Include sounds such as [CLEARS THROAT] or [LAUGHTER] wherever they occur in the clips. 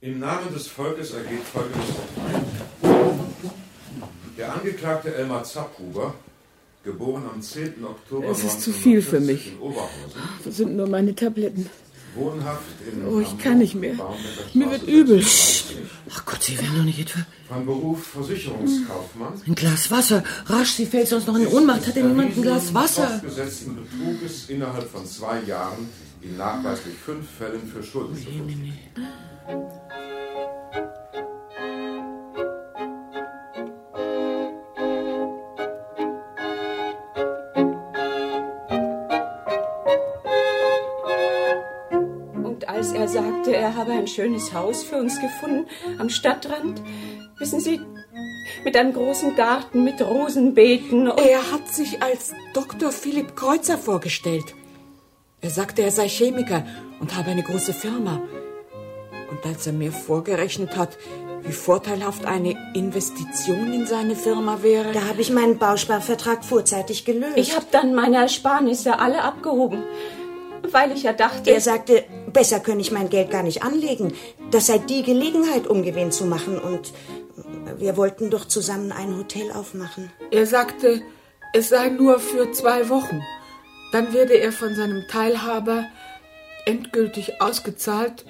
Im Namen des Volkes ergeht folgendes Urteil. Der Angeklagte Elmar Zapphuber, geboren am 10. Oktober Es ist zu viel für 1940 mich. in Oberhausen, Das sind nur meine Tabletten. wohnhaft in Oh, ich kann nicht mehr. Mir wird übel. 36. Ach Gott, Sie werden doch nicht etwa. Von Beruf Versicherungskaufmann. Ein Glas Wasser. Rasch, sie fällt sonst noch in Ohnmacht. Hat denn niemand ein Glas Wasser? Fortgesetzten Betruges innerhalb von zwei Jahren in nachweislich fünf Fällen für Schulden zu verpflichten. Und als er sagte, er habe ein schönes Haus für uns gefunden am Stadtrand, wissen Sie, mit einem großen Garten mit Rosenbeeten Er hat sich als Dr. Philipp Kreuzer vorgestellt. Er sagte, er sei Chemiker und habe eine große Firma. Und als er mir vorgerechnet hat, wie vorteilhaft eine Investition in seine Firma wäre. Da habe ich meinen Bausparvertrag vorzeitig gelöst. ich habe dann meine Ersparnisse alle abgehoben, weil ich ja dachte, er sagte, besser könne ich mein Geld gar nicht anlegen. Das sei die Gelegenheit, um Gewinn zu machen. Und wir wollten doch zusammen ein Hotel aufmachen. Er sagte, es sei nur für zwei Wochen. Dann werde er von seinem Teilhaber endgültig ausgezahlt.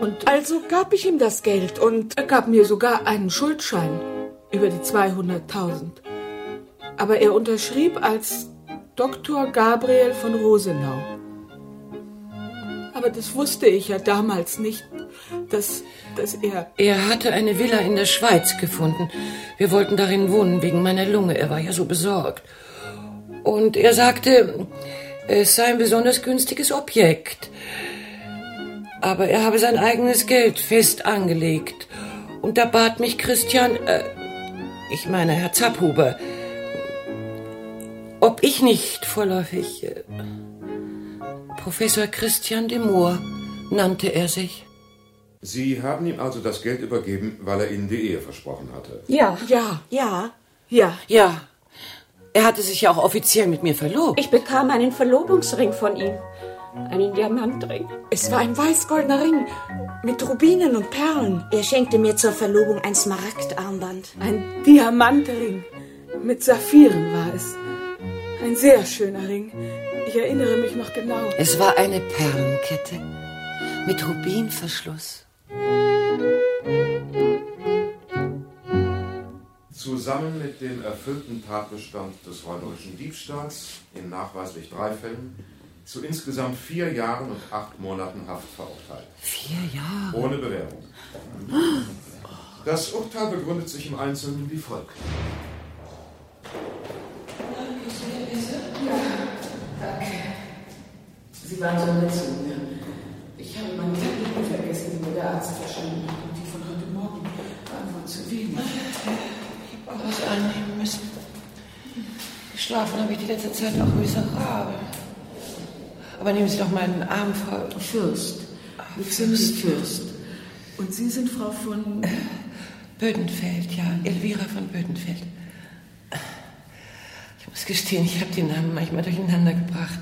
Und Also gab ich ihm das Geld und er gab mir sogar einen Schuldschein über die 200.000. Aber er unterschrieb als Dr. Gabriel von Rosenau. Aber das wusste ich ja damals nicht, dass, dass er... Er hatte eine Villa in der Schweiz gefunden. Wir wollten darin wohnen wegen meiner Lunge. Er war ja so besorgt. Und er sagte, es sei ein besonders günstiges Objekt. Aber er habe sein eigenes Geld fest angelegt. Und da bat mich Christian, äh, ich meine Herr Zapphuber, ob ich nicht vorläufig äh, Professor Christian de Moor nannte er sich. Sie haben ihm also das Geld übergeben, weil er Ihnen die Ehe versprochen hatte. ja, ja, Ja, ja, Ja, er hatte sich ja auch offiziell mit mir verlobt. ich bekam einen Verlobungsring von ihm, einen Diamantring. es war ein weißgoldener Ring mit Rubinen und Perlen. er schenkte mir zur Verlobung ein Smaragdarmband. Ein Diamantring. Mit Saphiren war es. Ein sehr schöner Ring. Ich erinnere mich noch genau. Es war eine Perlenkette mit Rubinverschluss. Zusammen mit dem erfüllten Tatbestand des räuberischen Diebstahls in nachweislich drei Fällen zu insgesamt vier Jahren und acht Monaten Haft verurteilt. Vier Jahre. Ohne Bewährung. Das Urteil begründet sich im Einzelnen wie folgt. Sie waren so nett zu mir. Ich habe meine Tabletten vergessen, die mir der Arzt verschrieben hat. Und die von heute Morgen waren wohl zu wenig. Ich habe was annehmen müssen. Geschlafen habe ich die letzte Zeit auch miserabel. Aber nehmen Sie doch meinen Arm, Frau. Fürst. Lucinus Fürst. Und Sie sind Frau von... [CLEARS THROAT] Bödenfeld, ja. Elvira von Bödenfeld. Ich muss gestehen, ich habe die Namen manchmal durcheinander gebracht.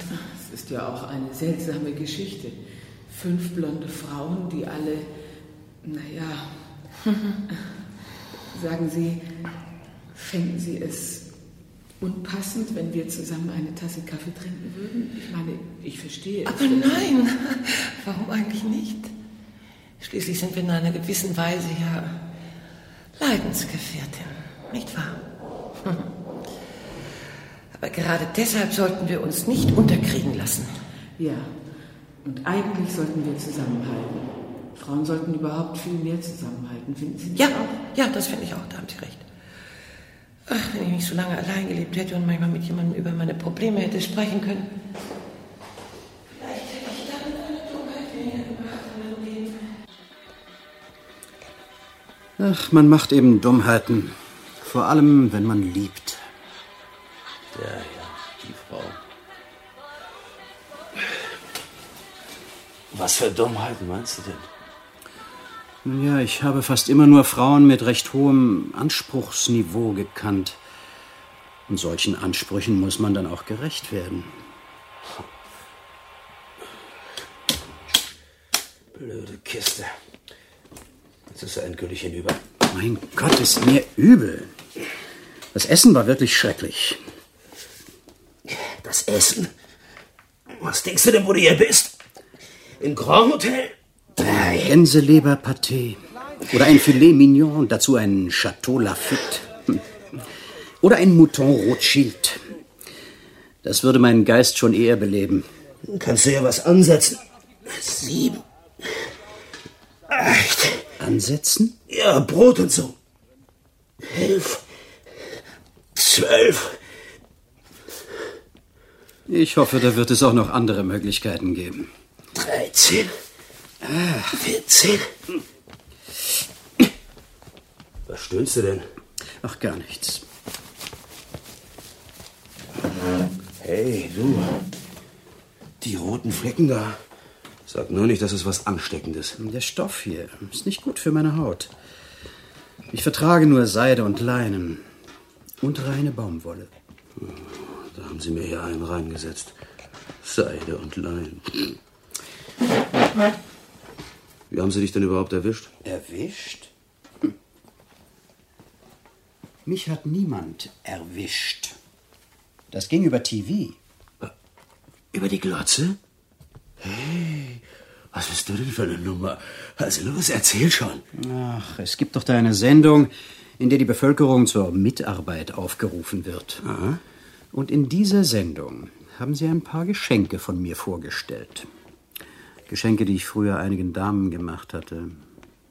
Es ist ja auch eine seltsame Geschichte. Fünf blonde Frauen, die alle... Naja... [LAUGHS] Sagen Sie, fänden Sie es unpassend, wenn wir zusammen eine Tasse Kaffee trinken würden? Ich meine, ich verstehe es. Aber nein, [LAUGHS] warum eigentlich nicht? Schließlich sind wir in einer gewissen Weise ja Leidensgefährtin, nicht wahr? [LAUGHS] Aber gerade deshalb sollten wir uns nicht unterkriegen lassen. Ja, und eigentlich sollten wir zusammenhalten. Frauen sollten überhaupt viel mehr zusammenhalten, finden Sie nicht Ja, auch? ja, das finde ich auch, da haben Sie recht. Ach, wenn ich nicht so lange allein gelebt hätte und manchmal mit jemandem über meine Probleme hätte sprechen können. Vielleicht hätte ich dann eine Dummheit weniger gemacht in meinem Leben. Ach, man macht eben Dummheiten. Vor allem, wenn man liebt. Ja, ja, die Frau. Was für Dummheiten meinst du denn? Ja, ich habe fast immer nur Frauen mit recht hohem Anspruchsniveau gekannt. Und solchen Ansprüchen muss man dann auch gerecht werden. Blöde Kiste. Jetzt ist er endgültig hinüber. Mein Gott, ist mir übel. Das Essen war wirklich schrecklich. Das Essen? Was denkst du denn, wo du hier bist? Im Grand Hotel? Gänseleberpaté. Oder ein Filet Mignon, dazu ein Chateau Lafitte. Hm. Oder ein Mouton Rothschild. Das würde meinen Geist schon eher beleben. Kannst du ja was ansetzen. Sieben. Acht. Ansetzen? Ja, Brot und so. Elf. Zwölf. Ich hoffe, da wird es auch noch andere Möglichkeiten geben. 13, 14. Was stöhnst du denn? Ach, gar nichts. Hey, du. Die roten Flecken da. Sag nur nicht, das ist was Ansteckendes. Der Stoff hier ist nicht gut für meine Haut. Ich vertrage nur Seide und Leinen und reine Baumwolle. Da haben sie mir hier einen reingesetzt. Seide und Leinen. Wie haben sie dich denn überhaupt erwischt? Erwischt? Hm. Mich hat niemand erwischt. Das ging über TV. Über die Glotze? Hey, was bist du denn für eine Nummer? Also los, erzähl schon. Ach, es gibt doch da eine Sendung, in der die Bevölkerung zur Mitarbeit aufgerufen wird. Aha. Und in dieser Sendung haben sie ein paar Geschenke von mir vorgestellt. Geschenke, die ich früher einigen Damen gemacht hatte.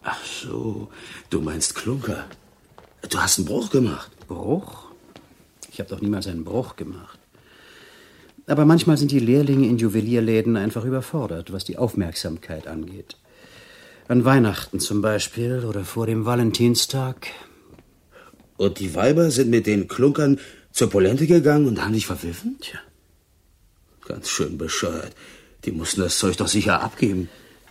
Ach so, du meinst Klunker. Du hast einen Bruch gemacht. Bruch? Ich habe doch niemals einen Bruch gemacht. Aber manchmal sind die Lehrlinge in Juwelierläden einfach überfordert, was die Aufmerksamkeit angeht. An Weihnachten zum Beispiel oder vor dem Valentinstag. Und die Weiber sind mit den Klunkern zur Polente gegangen und haben dich verpfiffen? Tja. Ganz schön bescheuert. Die mussten das Zeug doch sicher abgeben.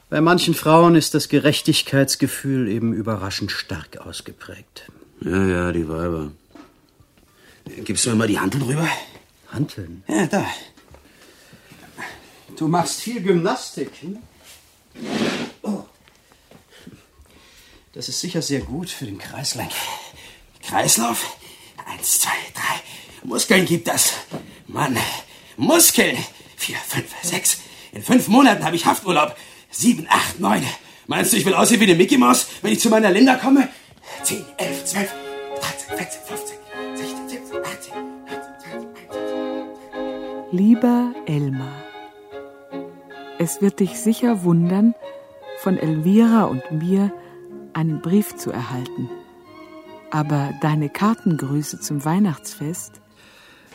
Bei manchen Frauen ist das Gerechtigkeitsgefühl eben überraschend stark ausgeprägt. Ja, ja, die Weiber. Gibst du mir mal die Handeln rüber? Hanteln? Ja, da. Du machst viel Gymnastik. Hm? Oh. Das ist sicher sehr gut für den Kreislauf. Kreislauf? Eins, zwei, drei. Muskeln gibt das. Mann, Muskeln. Vier, fünf, sechs. In fünf Monaten habe ich Hafturlaub. Sieben, acht, neun. Meinst du, ich will aussehen wie eine Mickey Maus, wenn ich zu meiner Linda komme? Zehn, elf, zwölf, dreizehn, vierzehn, fünfzehn, sechzehn, siebzehn, achtzehn, neunzehn, zwanzig. Lieber Elmar, es wird dich sicher wundern, von Elvira und mir einen Brief zu erhalten. Aber deine Kartengrüße zum Weihnachtsfest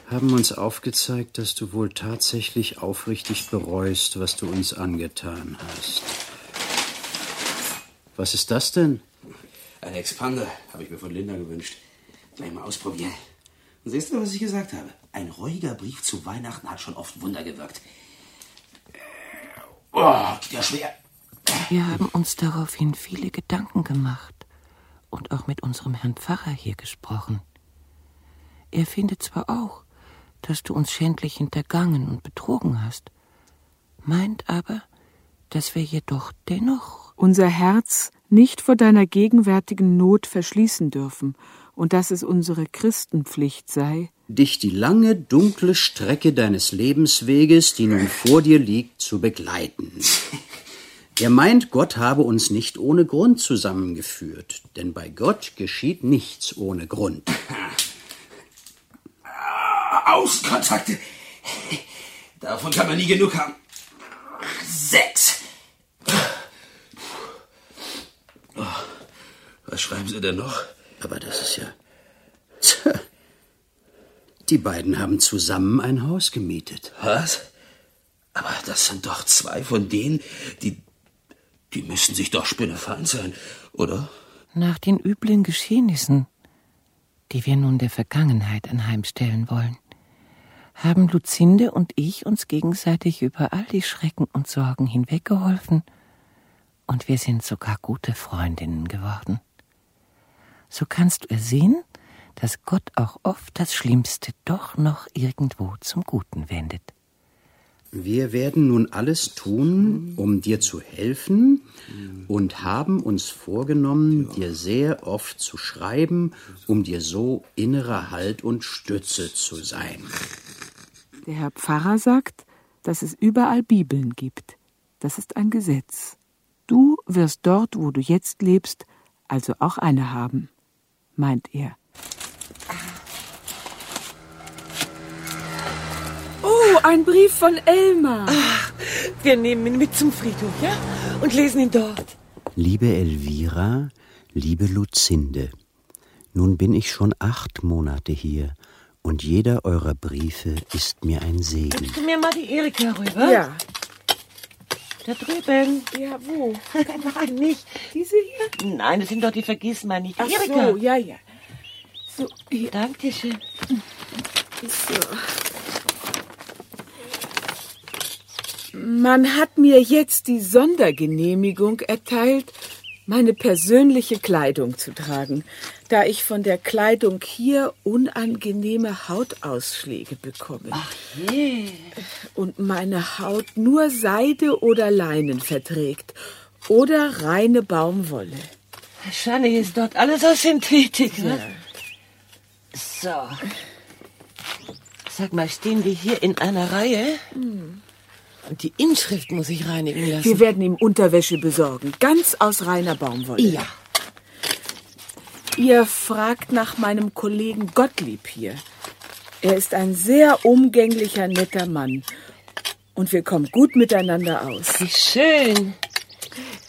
Haben uns aufgezeigt, dass du wohl tatsächlich aufrichtig bereust, was du uns angetan hast. Was ist das denn? Ein Expander habe ich mir von Linda gewünscht. Gleich mal ausprobieren. Und siehst du, was ich gesagt habe? Ein ruhiger Brief zu Weihnachten hat schon oft Wunder gewirkt. Oh, geht ja schwer. Wir haben uns daraufhin viele Gedanken gemacht und auch mit unserem Herrn Pfarrer hier gesprochen. Er findet zwar auch, dass du uns schändlich hintergangen und betrogen hast, meint aber, dass wir jedoch dennoch unser Herz nicht vor deiner gegenwärtigen Not verschließen dürfen und dass es unsere Christenpflicht sei, Dich die lange, dunkle Strecke deines Lebensweges, die nun vor dir liegt, zu begleiten. [LAUGHS] Er meint, Gott habe uns nicht ohne Grund zusammengeführt, denn bei Gott geschieht nichts ohne Grund. [LAUGHS] Außenkontakte. Davon kann man nie genug haben. Sechs. Oh, Was schreiben Sie denn noch? Aber das ist ja. Tja. Die beiden haben zusammen ein Haus gemietet. Was? Aber das sind doch zwei von denen, die. Die müssen sich doch spinnefeind sein, oder? nach den üblen Geschehnissen, die wir nun der Vergangenheit anheimstellen wollen, haben Luzinde und ich uns gegenseitig über all die Schrecken und Sorgen hinweggeholfen, und wir sind sogar gute Freundinnen geworden. So kannst du ersehen, dass Gott auch oft das Schlimmste doch noch irgendwo zum Guten wendet. Wir werden nun alles tun, um dir zu helfen und haben uns vorgenommen, dir sehr oft zu schreiben, um dir so innerer Halt und Stütze zu sein. Der Herr Pfarrer sagt, dass es überall Bibeln gibt. Das ist ein Gesetz. Du wirst dort, wo du jetzt lebst, also auch eine haben, meint er. Oh, ein Brief von Elmar. Ach, wir nehmen ihn mit zum Friedhof, ja? Und lesen ihn dort. Liebe Elvira, liebe Luzinde, nun bin ich schon acht Monate hier und jeder eurer Briefe ist mir ein Segen. Gibst du mir mal die Erika rüber? Ja. Da drüben. Ja, wo? Nein, nicht. Diese hier? Nein, das sind doch die Vergissmal nicht. Ach Erika. so, ja, ja. So, hier. Dankeschön. So. Man hat mir jetzt die Sondergenehmigung erteilt, meine persönliche Kleidung zu tragen, da ich von der Kleidung hier unangenehme Hautausschläge bekomme. Ach je. Und meine Haut nur Seide oder Leinen verträgt oder reine Baumwolle. Wahrscheinlich ist dort alles aus Synthetik, ne? So. Sag mal, stehen die hier in einer Reihe? Und die Inschrift muss ich reinigen lassen. Wir werden ihm Unterwäsche besorgen, ganz aus reiner Baumwolle. Ja. Ihr fragt nach meinem Kollegen Gottlieb hier. Er ist ein sehr umgänglicher, netter Mann. Und wir kommen gut miteinander aus. Wie schön.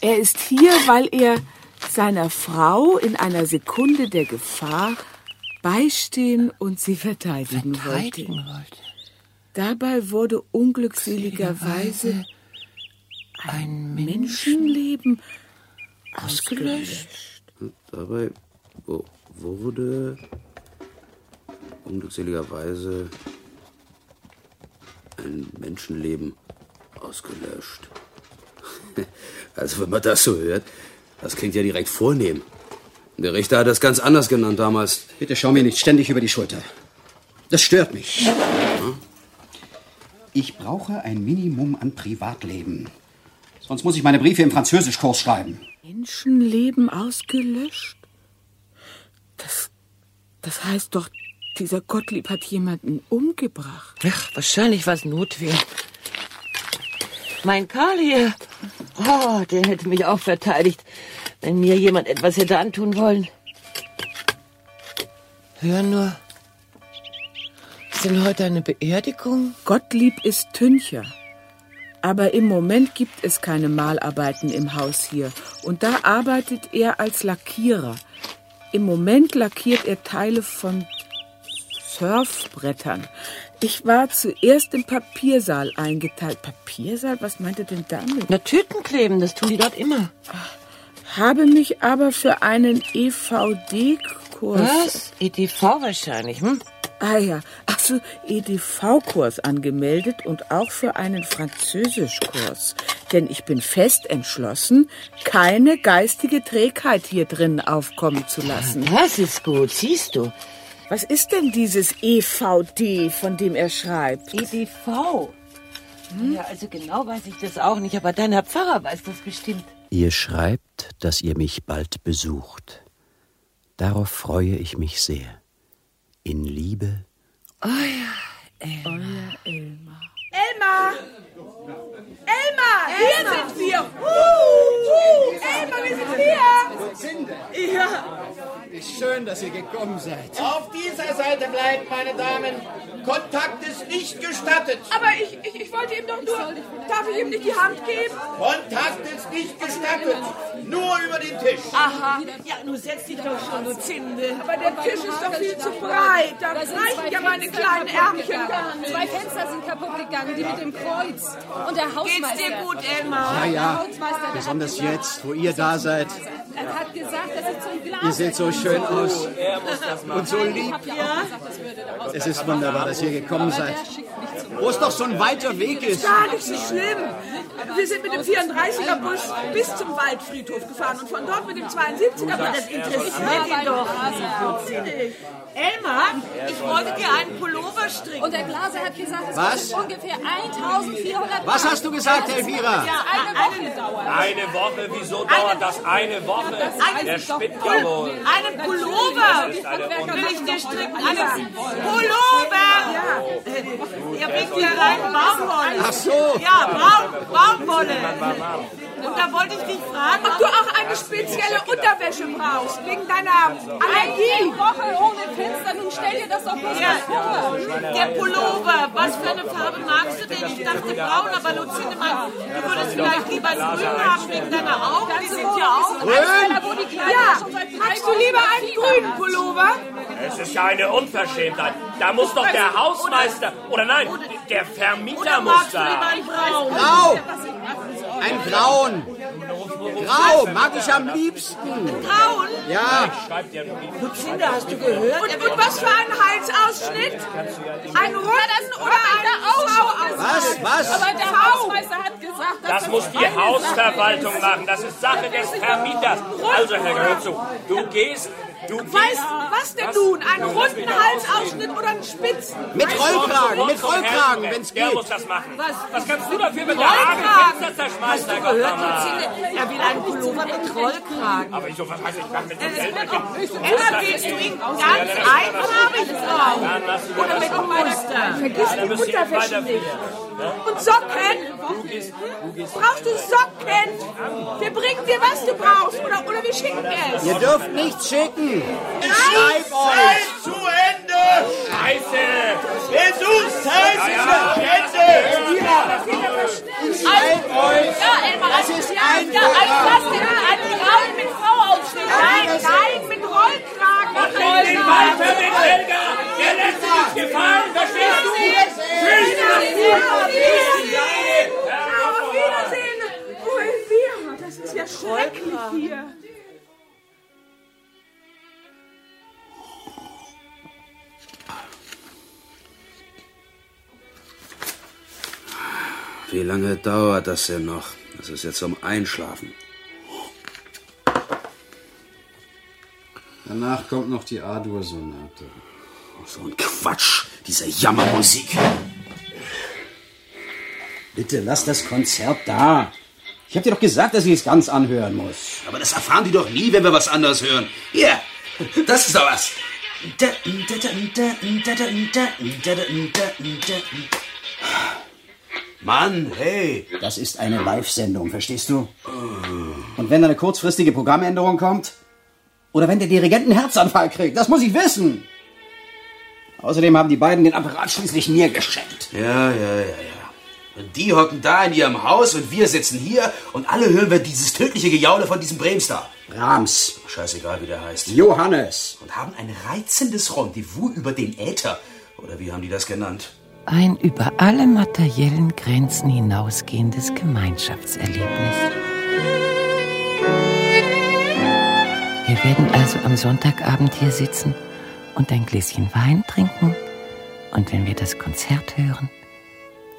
Er ist hier, weil er seiner Frau in einer Sekunde der Gefahr beistehen und sie verteidigen, Verteidigen wollte. wollte. Dabei wurde unglückseligerweise Ein Menschenleben ausgelöscht. Dabei wurde unglückseligerweise ein Menschenleben ausgelöscht. Also wenn man das so hört, das klingt ja direkt vornehm. Der Richter hat das ganz anders genannt damals. Bitte schau mir nicht ständig über die Schulter. Das stört mich. Ich brauche ein Minimum an Privatleben. Sonst muss ich meine Briefe im Französischkurs schreiben. Menschenleben ausgelöscht? Das, das heißt doch, dieser Gottlieb hat jemanden umgebracht. Ach, wahrscheinlich war es Notwehr. Mein Karl hier. Oh, der hätte mich auch verteidigt, wenn mir jemand etwas hätte antun wollen. Hör nur. Ist denn heute eine Beerdigung? Gottlieb ist Tüncher. Aber im Moment gibt es keine Malarbeiten im Haus hier. Und da arbeitet er als Lackierer. Im Moment lackiert er Teile von Surfbrettern. Ich war zuerst im Papiersaal eingeteilt. Papiersaal? Was meint er denn damit? Na, Tüten kleben, das tun die dort immer. Habe mich aber für einen EVD-Kurs. Was? EDV wahrscheinlich, hm? Ah ja, ach so, EDV-Kurs angemeldet und auch für einen Französischkurs. Denn ich bin fest entschlossen, keine geistige Trägheit hier drin aufkommen zu lassen. Das ist gut, siehst du. Was ist denn dieses EVD, von dem er schreibt? EDV? Ja, also genau weiß ich das auch nicht, aber dein Herr Pfarrer weiß das bestimmt. Ihr schreibt, dass ihr mich bald besucht. Darauf freue ich mich sehr. In Liebe, Oh ja, Euer Elmar. Elmar! Elmar! Hier sind wir! Uh, Elmar, wir sind hier! Ja. Ist schön, dass ihr gekommen seid. Auf dieser Seite bleiben, meine Damen. Kontakt ist nicht gestattet. Aber ich, ich, ich wollte ihm doch nur... Darf ich ihm nicht die Hand geben? Kontakt ist nicht gestattet. Nur über den Tisch. Aha. Ja, nun setz dich doch schon, du Zinde. Aber der Tisch ist doch viel zu breit. Da reichen ja meine kleinen Ärmchen gar nicht. Zwei Fenster sind kaputt gegangen, die mit dem Kreuz. Und der Hausmeister. Geht's dir gut, Elmar? Ja, ja. Der Hausmeister, der Besonders jetzt, wo ihr da seid. Er hat gesagt, dass ich zum Glas. Ihr seht so schön aus. Und so lieb. Es ist wunderbar, dass ihr gekommen seid. Wo es doch so ein weiter Weg ist. Gar nicht so schlimm. Wir sind mit dem 34er Bus bis zum Waldfriedhof gefahren und von dort mit dem 72er Bus. Das interessiert ihn doch. Elmar, ich wollte dir einen Pullover stricken. Und der Glaser hat gesagt, es Was? kostet ungefähr 1400 Was hast du gesagt, Elvira? Ja, eine Woche dauert. Eine Woche, wieso dauert das eine Woche? Der spinnt ja wohl. Einen Pullover will ich dir stricken. Einen Pullover! Ihr bringt ja einen Baumwolle. Ach so. Ja, Baum, Baumwolle. Und da wollte ich dich fragen, Ob du auch eine spezielle Unterwäsche brauchst, wegen deiner Allergie. Eine Woche ohne Fenster, nun stell dir das doch bloß Ja. mal vor. Der Pullover, was für eine Farbe magst du denn? Ich dachte braun, aber Lucinda meint, du würdest vielleicht lieber grün haben wegen deiner Augen. Die sind ja auch Ja, magst du lieber einen grünen Pullover? Es ist ja eine Unverschämtheit. Da muss doch der Hausmeister, oder nein, der Vermieter Oder muss magst du lieber da. ein Ein Grauen! Grau mag ich am liebsten. Braun? Ja, Schreibt ja Lucinda, hast du gehört? Und, und was für ein Halsausschnitt? Ein runden oder ein was, was? Aber der Hausmeister hat gesagt, dass Das muss die Hausverwaltung machen. Das ist Sache des Vermieters. Also, Herr gehört zu. Du gehst, du. Weißt was denn nun? Einen runden Halsausschnitt oder einen spitzen? Mit Rollkragen, mit Rollkragen, wenn's geht. muss das machen. Was? Was kannst du dafür, wenn der Rollkragen? Zerschmeißt, Herr Gehört? Lucinda, er will einen Pullover mit Rollkragen. Aber ich so, was heißt, ich kann mit dem Eltern. Emma, willst du ihn ganz einfarbig du Oder mit einem Muster? Vergiss die Unterwäsche nicht. Und Socken? Brauchst du Socken? Wir bringen dir, was du brauchst. Oder, oder wir schicken es. Ihr dürft nichts schicken. Ich schreib euch. Zeit zu Ende! Scheiße! Besuchszeit Ja, ist zu Ende! Schreib euch. Ja, Emma, Das ist ja, ein ja, ein Plastik, einen Raum mit Frauaufschnitt. Nein, nein, mit Rollkragen. Nimm den weiter mit Helga! Der lässt sich nicht gefallen, verstehst du? Tschüss! Auf Wiedersehen. Oh, Elvira, das ist ja schrecklich hier. Wie lange dauert das denn noch? Das ist jetzt zum Einschlafen. Danach kommt noch die A-Dur-Sonate. So ein Quatsch, diese Jammermusik. Bitte lass das Konzert da. Ich hab dir doch gesagt, dass ich es ganz anhören muss. Aber das erfahren die doch nie, wenn wir was anderes hören. Hier, das ist doch was. Mann, hey. Das ist eine Live-Sendung, verstehst du? Und wenn da eine kurzfristige Programmänderung kommt? Oder wenn der Dirigent einen Herzanfall kriegt? Das muss ich wissen. Außerdem haben die beiden den Apparat schließlich mir geschenkt. Ja, ja, ja, ja. Und die hocken da in ihrem Haus und wir sitzen hier und alle hören wir dieses tödliche Gejaule von diesem Bremstar. Brahms. Scheißegal, wie der heißt. Johannes. Und haben ein reizendes Rendezvous über den Äther. Oder wie haben die das genannt? Ein über alle materiellen Grenzen hinausgehendes Gemeinschaftserlebnis. Wir werden also am Sonntagabend hier sitzen und ein Gläschen Wein trinken. Und wenn wir das Konzert hören,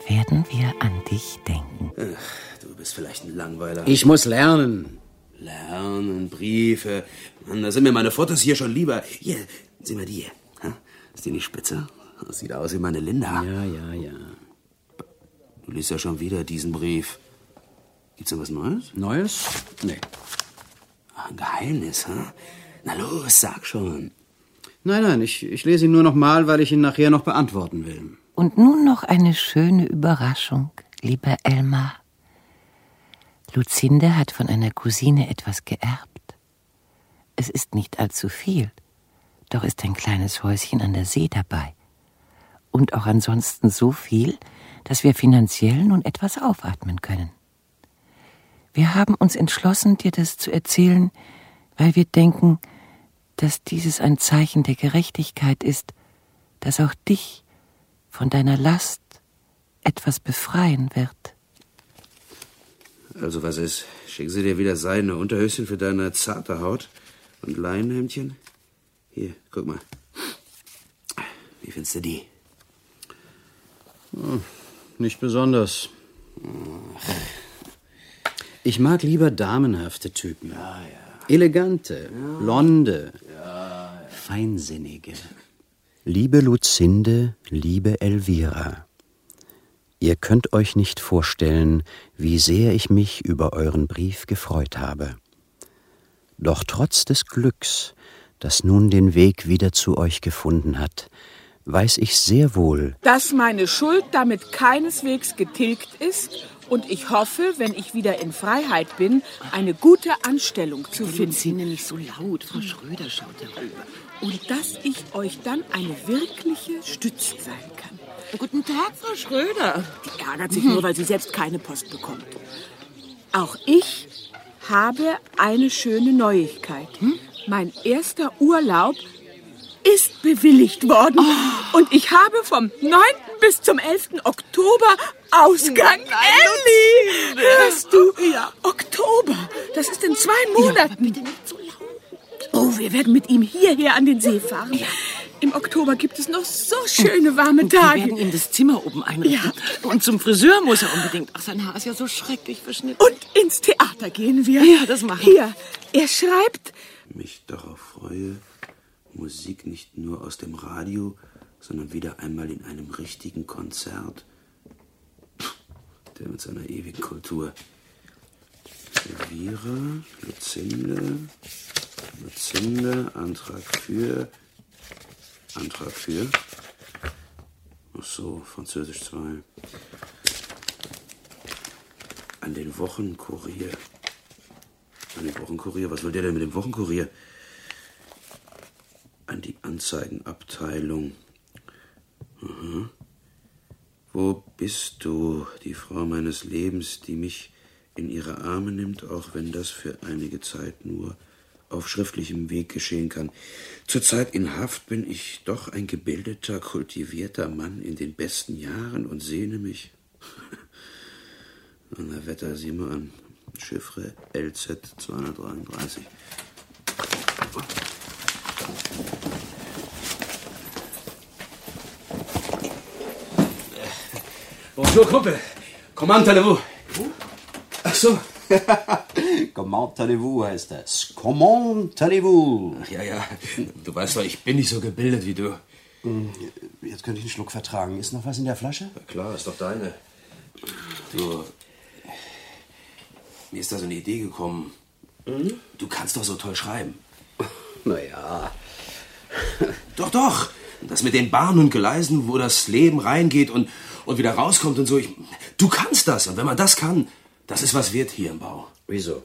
werden wir an dich denken. Ach, du bist vielleicht ein Langweiler. Ich muss lernen. Lernen, Briefe. Mann, da sind mir meine Fotos hier schon lieber. Hier, sieh mal die hier. Ist die nicht spitze? Das sieht aus wie meine Linda. Ja, ja, ja. Du liest ja schon wieder diesen Brief. Gibt's noch was Neues? Neues? Nee. Ach, ein Geheimnis, ha? Na los, sag schon. Nein, nein, ich, ich lese ihn nur noch mal, weil ich ihn nachher noch beantworten will. Und nun noch eine schöne Überraschung, lieber Elmar. Luzinde hat von einer Cousine etwas geerbt. Es ist nicht allzu viel, doch ist ein kleines Häuschen an der See dabei. Und auch ansonsten so viel, dass wir finanziell nun etwas aufatmen können. Wir haben uns entschlossen, dir das zu erzählen, weil wir denken, dass dieses ein Zeichen der Gerechtigkeit ist, das auch dich von deiner Last etwas befreien wird. Also was ist? Schicken sie dir wieder seidene Unterhöschen für deine zarte Haut und Leinenhemdchen? Hier, guck mal. Wie findest du die? Hm, nicht besonders. Ich mag lieber damenhafte Typen. Elegante, blonde, feinsinnige. Liebe Luzinde, liebe Elvira, ihr könnt euch nicht vorstellen, wie sehr ich mich über euren Brief gefreut habe. Doch trotz des Glücks, das nun den Weg wieder zu euch gefunden hat, weiß ich sehr wohl, Dass meine Schuld damit keineswegs getilgt ist und ich hoffe, wenn ich wieder in Freiheit bin, eine gute Anstellung zu finden. Luzinde, nicht so laut. Frau Schröder schaut herüber. Und dass ich euch dann eine wirkliche Stütze sein kann. Guten Tag, Frau Schröder. Die ärgert sich nur, weil sie selbst keine Post bekommt. Auch ich habe eine schöne Neuigkeit. Mein erster Urlaub ist bewilligt worden. Und ich habe vom 9. bis zum 11. Oktober Ausgang. Elli! Hörst du? Ja. Oktober. Das ist in zwei Monaten. bitte nicht. Oh, wir werden mit ihm hierher an den See fahren. Im Oktober gibt es noch so schöne warme Und wir Tage. werden ihm das Zimmer oben einrichten. Und zum Friseur muss er unbedingt. Ach, sein Haar ist ja so schrecklich verschnitten. Und ins Theater gehen wir. Ja, das machen wir. Hier, er schreibt, mich darauf freue, Musik nicht nur aus dem Radio, sondern wieder einmal in einem richtigen Konzert. Der mit seiner ewigen Kultur. Elvira, Luzinde, Luzinde, Antrag für, Antrag für. Ach so, Französisch 2. An den Wochenkurier. An den Wochenkurier? Was will der denn mit dem Wochenkurier? An die Anzeigenabteilung. Mhm. Wo bist du, die Frau meines Lebens, die mich in ihre Arme nimmt, auch wenn das für einige Zeit nur auf schriftlichem Weg geschehen kann. Zurzeit in Haft bin ich doch ein gebildeter, kultivierter Mann in den besten Jahren und sehne mich. [LAUGHS] Na, Wetter, sieh mal an. Chiffre LZ 233. Bonjour, Kumpel. Comment allez-vous? Ach so. [LAUGHS] Comment allez-vous heißt das. Comment allez-vous? Ach, ja, ja. Du weißt doch, ich bin nicht so gebildet wie du. Jetzt könnte ich einen Schluck vertragen. Ist noch was in der Flasche? Na klar, ist doch deine. Du. Mir ist da so eine Idee gekommen. Du kannst doch so toll schreiben. [LAUGHS] Naja. Doch, doch. Das mit den Bahnen und Gleisen, wo das Leben reingeht und, und wieder rauskommt und so. Ich, du kannst das. Und wenn man das kann, das ist was wert hier im Bau. Wieso?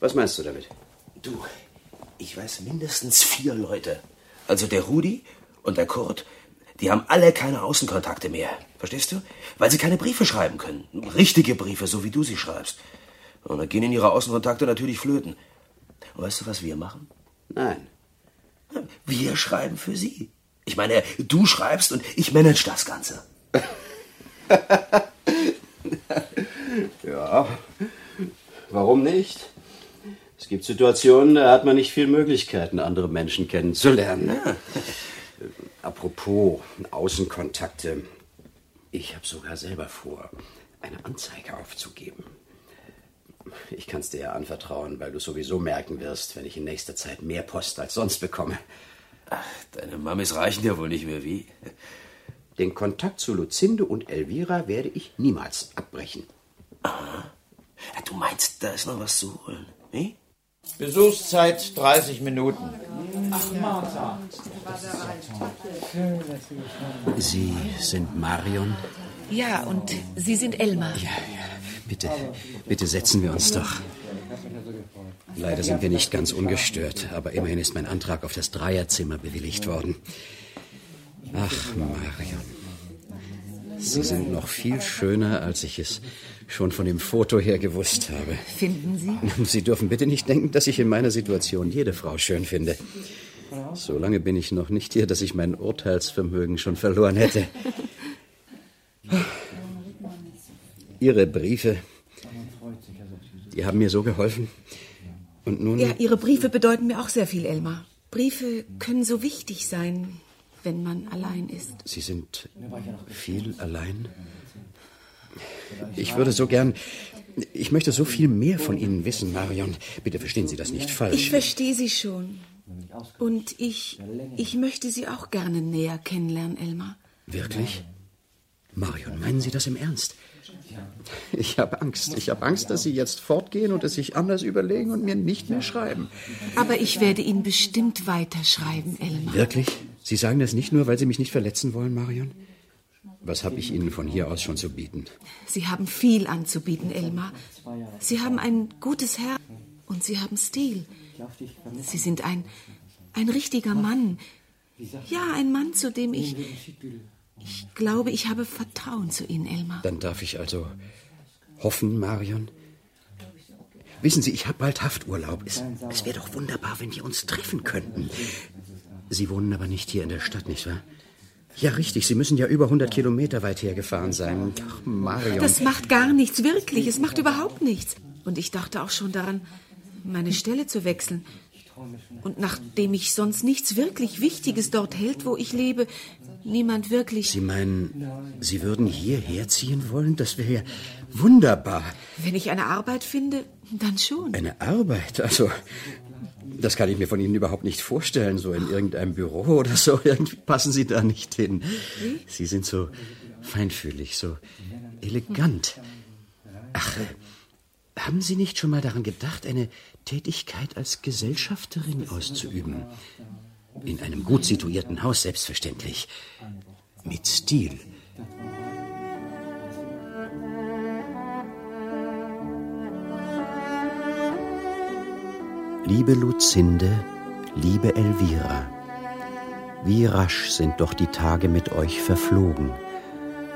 Was meinst du damit? Du, ich weiß mindestens vier Leute. Also der Rudi und der Kurt, die haben alle keine Außenkontakte mehr. Verstehst du? Weil sie keine Briefe schreiben können. Richtige Briefe, so wie du sie schreibst. Und dann gehen in ihre Außenkontakte natürlich flöten. Und weißt du, was wir machen? Nein. Wir schreiben für sie. Ich meine, du schreibst und ich manage das Ganze. [LAUGHS] [LAUGHS] Ja. Warum nicht? Es gibt Situationen, da hat man nicht viel Möglichkeiten, andere Menschen kennenzulernen. ne? [LAUGHS] Apropos Außenkontakte. Ich habe sogar selber vor, eine Anzeige aufzugeben. Ich kann es dir ja anvertrauen, weil du sowieso merken wirst, wenn ich in nächster Zeit mehr Post als sonst bekomme. Deine Mamis reichen ja wohl nicht mehr wie. Den Kontakt zu Luzinde und Elvira werde ich niemals abbrechen. Ja, Du meinst, da ist noch was zu holen, ne? Besuchszeit 30 Minuten. Ach, Martha. Sie sind Marion? Ja, und Sie sind Elmar. Bitte, bitte setzen wir uns doch. Leider sind wir nicht ganz ungestört, aber immerhin ist mein Antrag auf das Dreierzimmer bewilligt worden. Ach, Marion. Sie sind noch viel schöner, als ich es schon von dem Foto her gewusst habe. Finden Sie? Sie dürfen bitte nicht denken, dass ich in meiner Situation jede Frau schön finde. So lange bin ich noch nicht hier, dass ich mein Urteilsvermögen schon verloren hätte. Ihre Briefe, die haben mir so geholfen. Und nun. Ja, Ihre Briefe bedeuten mir auch sehr viel, Elmar. Briefe können so wichtig sein, wenn man allein ist. Sie sind viel allein? Ich würde so gern. Ich möchte so viel mehr von Ihnen wissen, Marion. Bitte verstehen Sie das nicht falsch. Ich verstehe Sie schon. Und ich, ich möchte Sie auch gerne näher kennenlernen, Elmar. Wirklich? Marion, meinen Sie das im Ernst? Ich habe Angst. Ich habe Angst, dass Sie jetzt fortgehen und es sich anders überlegen und mir nicht mehr schreiben. Aber ich werde Ihnen bestimmt weiterschreiben, Elmar. Wirklich? Sie sagen das nicht nur, weil Sie mich nicht verletzen wollen, Marion? Was habe ich Ihnen von hier aus schon zu bieten? Sie haben viel anzubieten, Elmar. Sie haben ein gutes Herz und Sie haben Stil. Sie sind ein, ein richtiger Mann. Ja, ein Mann, zu dem ich. Ich glaube, ich habe Vertrauen zu Ihnen, Elmar. Dann darf ich also hoffen, Marion. Wissen Sie, ich habe bald Hafturlaub. Es, es wäre doch wunderbar, wenn wir uns treffen könnten. Sie wohnen aber nicht hier in der Stadt, nicht wahr? Ja, richtig. Sie müssen ja über 100 Kilometer weit hergefahren sein. Ach, Marion. Das macht gar nichts, wirklich. Es macht überhaupt nichts. Und ich dachte auch schon daran, meine Stelle zu wechseln. Und nachdem ich sonst nichts wirklich Wichtiges dort hält, wo ich lebe, niemand wirklich. Sie meinen, Sie würden hierher ziehen wollen? Das wäre ja wunderbar. Wenn ich eine Arbeit finde, dann schon. Eine Arbeit? Also, das kann ich mir von Ihnen überhaupt nicht vorstellen. So in irgendeinem Büro [LAUGHS] oder so. Irgendwie passen Sie da nicht hin. Sie sind so feinfühlig, so elegant. Ach, haben Sie nicht schon mal daran gedacht, eine Tätigkeit als Gesellschafterin auszuüben? In einem gut situierten Haus, selbstverständlich. Mit Stil. Liebe Luzinde, liebe Elvira, wie rasch sind doch die Tage mit euch verflogen.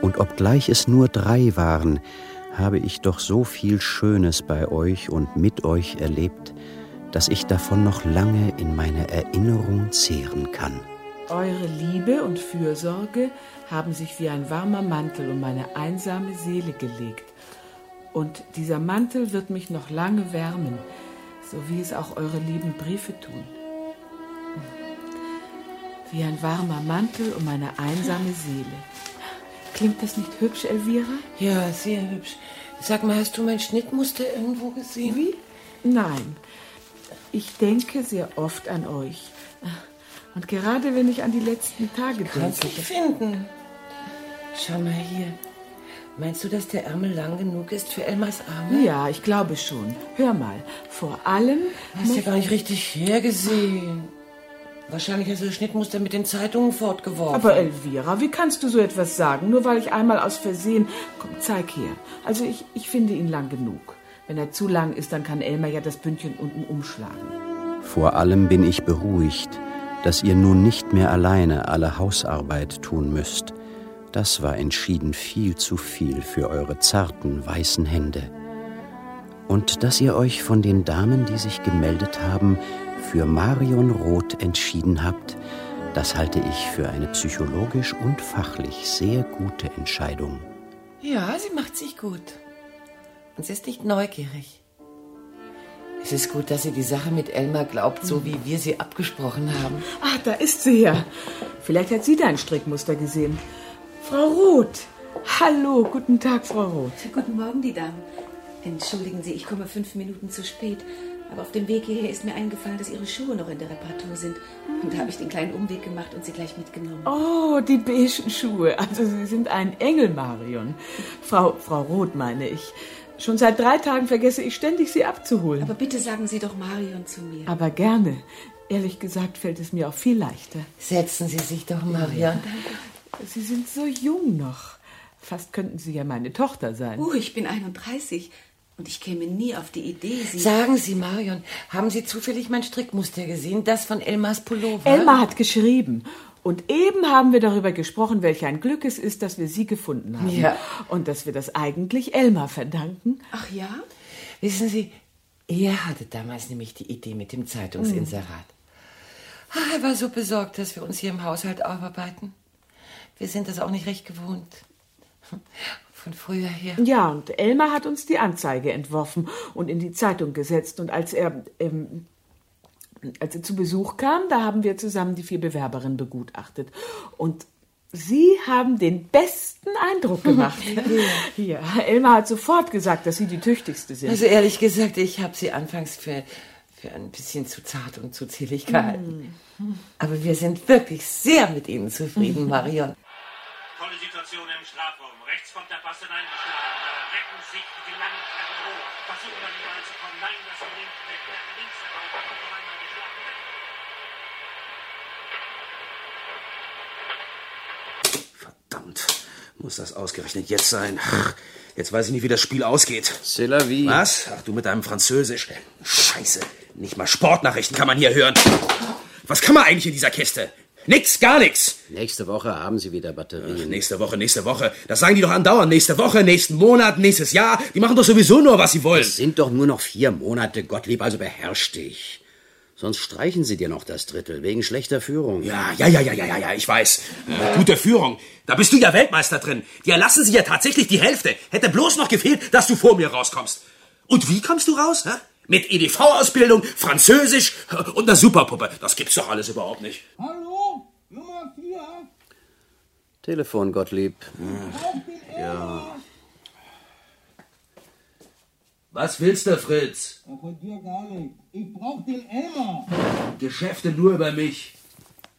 Und obgleich es nur drei waren, habe ich doch so viel Schönes bei euch und mit euch erlebt, dass ich davon noch lange in meiner Erinnerung zehren kann. Eure Liebe und Fürsorge haben sich wie ein warmer Mantel um meine einsame Seele gelegt. Und dieser Mantel wird mich noch lange wärmen, so wie es auch eure lieben Briefe tun. Wie ein warmer Mantel um meine einsame Seele. Klingt das nicht hübsch, Elvira? Ja, sehr hübsch. Sag mal, hast du mein Schnittmuster irgendwo gesehen? Wie? Nein. Ich denke sehr oft an euch. Und gerade wenn ich an die letzten Tage Kannst denke. nicht finden. Schau mal hier. Meinst du, dass der Ärmel lang genug ist für Elmas Arme? Ja, ich glaube schon. Hör mal, vor allem. Hast ja gar nicht richtig hergesehen. Wahrscheinlich hast du das Schnittmuster mit den Zeitungen fortgeworfen. Aber Elvira, wie kannst du so etwas sagen? Nur weil ich einmal aus Versehen. Komm, zeig her. Also ich, ich finde ihn lang genug. Wenn er zu lang ist, dann kann Elmar ja das Bündchen unten umschlagen. Vor allem bin ich beruhigt, dass ihr nun nicht mehr alleine alle Hausarbeit tun müsst. Das war entschieden viel zu viel für eure zarten, weißen Hände. Und dass ihr euch von den Damen, die sich gemeldet haben, für Marion Roth entschieden habt, das halte ich für eine psychologisch und fachlich sehr gute Entscheidung. Ja, sie macht sich gut. Und sie ist nicht neugierig. Es ist gut, dass sie die Sache mit Elmar glaubt, so wie wir sie abgesprochen haben. Ah, da ist sie ja. Vielleicht hat sie dein Strickmuster gesehen. Frau Roth. Hallo, guten Tag, Frau Roth. Guten Morgen, die Damen. Entschuldigen Sie, ich komme fünf Minuten zu spät. Aber auf dem Weg hierher ist mir eingefallen, dass Ihre Schuhe noch in der Reparatur sind. Und da habe ich den kleinen Umweg gemacht und sie gleich mitgenommen. Oh, die beigen Schuhe. Also Sie sind ein Engel, Marion. Frau, Frau Roth meine ich. Schon seit drei Tagen vergesse ich ständig, Sie abzuholen. Aber bitte sagen Sie doch Marion zu mir. Aber gerne. Ehrlich gesagt fällt es mir auch viel leichter. Setzen Sie sich doch, Marion. Sie sind so jung noch. Fast könnten Sie ja meine Tochter sein. Oh, ich bin 31 und ich käme nie auf die Idee, Sie... Sagen Sie, Marion, haben Sie zufällig mein Strickmuster gesehen? Das von Elmars Pullover? Elmar hat geschrieben. Und eben haben wir darüber gesprochen, welch ein Glück es ist, dass wir Sie gefunden haben. Ja. Und dass wir das eigentlich Elmar verdanken. Ach ja? Wissen Sie, er hatte damals nämlich die Idee mit dem Zeitungsinserat. Ah, er war so besorgt, dass wir uns hier im Haushalt aufarbeiten. Wir sind das auch nicht recht gewohnt. Von früher her. Ja, und Elmar hat uns die Anzeige entworfen und in die Zeitung gesetzt. Und als er, ähm, als er zu Besuch kam, da haben wir zusammen die vier Bewerberinnen begutachtet. Und Sie haben den besten Eindruck gemacht. [LAUGHS] Hier, Elmar hat sofort gesagt, dass Sie die tüchtigste sind. Also ehrlich gesagt, ich habe sie anfangs für, für ein bisschen zu zart und zu zierlich gehalten. Aber wir sind wirklich sehr mit Ihnen zufrieden, [LAUGHS] Marion. Situation im Strafraum. Rechts kommt der Pass hineingeschlagen. Da retten sich die langen Treppen hoch. Versuchen an den Ball zu kommen. Nein, das gelingt nicht. Der links. Kommt noch einmal geschlagen. Verdammt. Muss das ausgerechnet jetzt sein? Jetzt weiß ich nicht, wie das Spiel ausgeht. C'est la vie. Was? Ach, du mit deinem Französisch. Scheiße. Nicht mal Sportnachrichten kann man hier hören. Was kann man eigentlich in dieser Kiste? Nix, gar nix. Nächste Woche haben Sie wieder Batterien. Ach, nächste Woche, nächste Woche. Das sagen die doch andauernd. Nächste Woche, nächsten Monat, nächstes Jahr. Die machen doch sowieso nur, was sie wollen. Es sind doch nur noch vier Monate, Gottlieb, also beherrsch dich. Sonst streichen sie dir noch das Drittel, wegen schlechter Führung. Ja, ja, ja, ja, ja, ja, ja, ich weiß. Äh, gute Führung. Da bist du ja Weltmeister drin. Die erlassen sich ja tatsächlich die Hälfte. Hätte bloß noch gefehlt, dass du vor mir rauskommst. Und wie kommst du raus? Hä? Mit EDV-Ausbildung, Französisch und einer Superpuppe. Das gibt's doch alles überhaupt nicht. Hallo? Nummer 4? Telefon, Gottlieb. Ja. Was willst du, Fritz? Von dir gar nichts. Ich brauch den Elmar. Geschäfte nur über mich.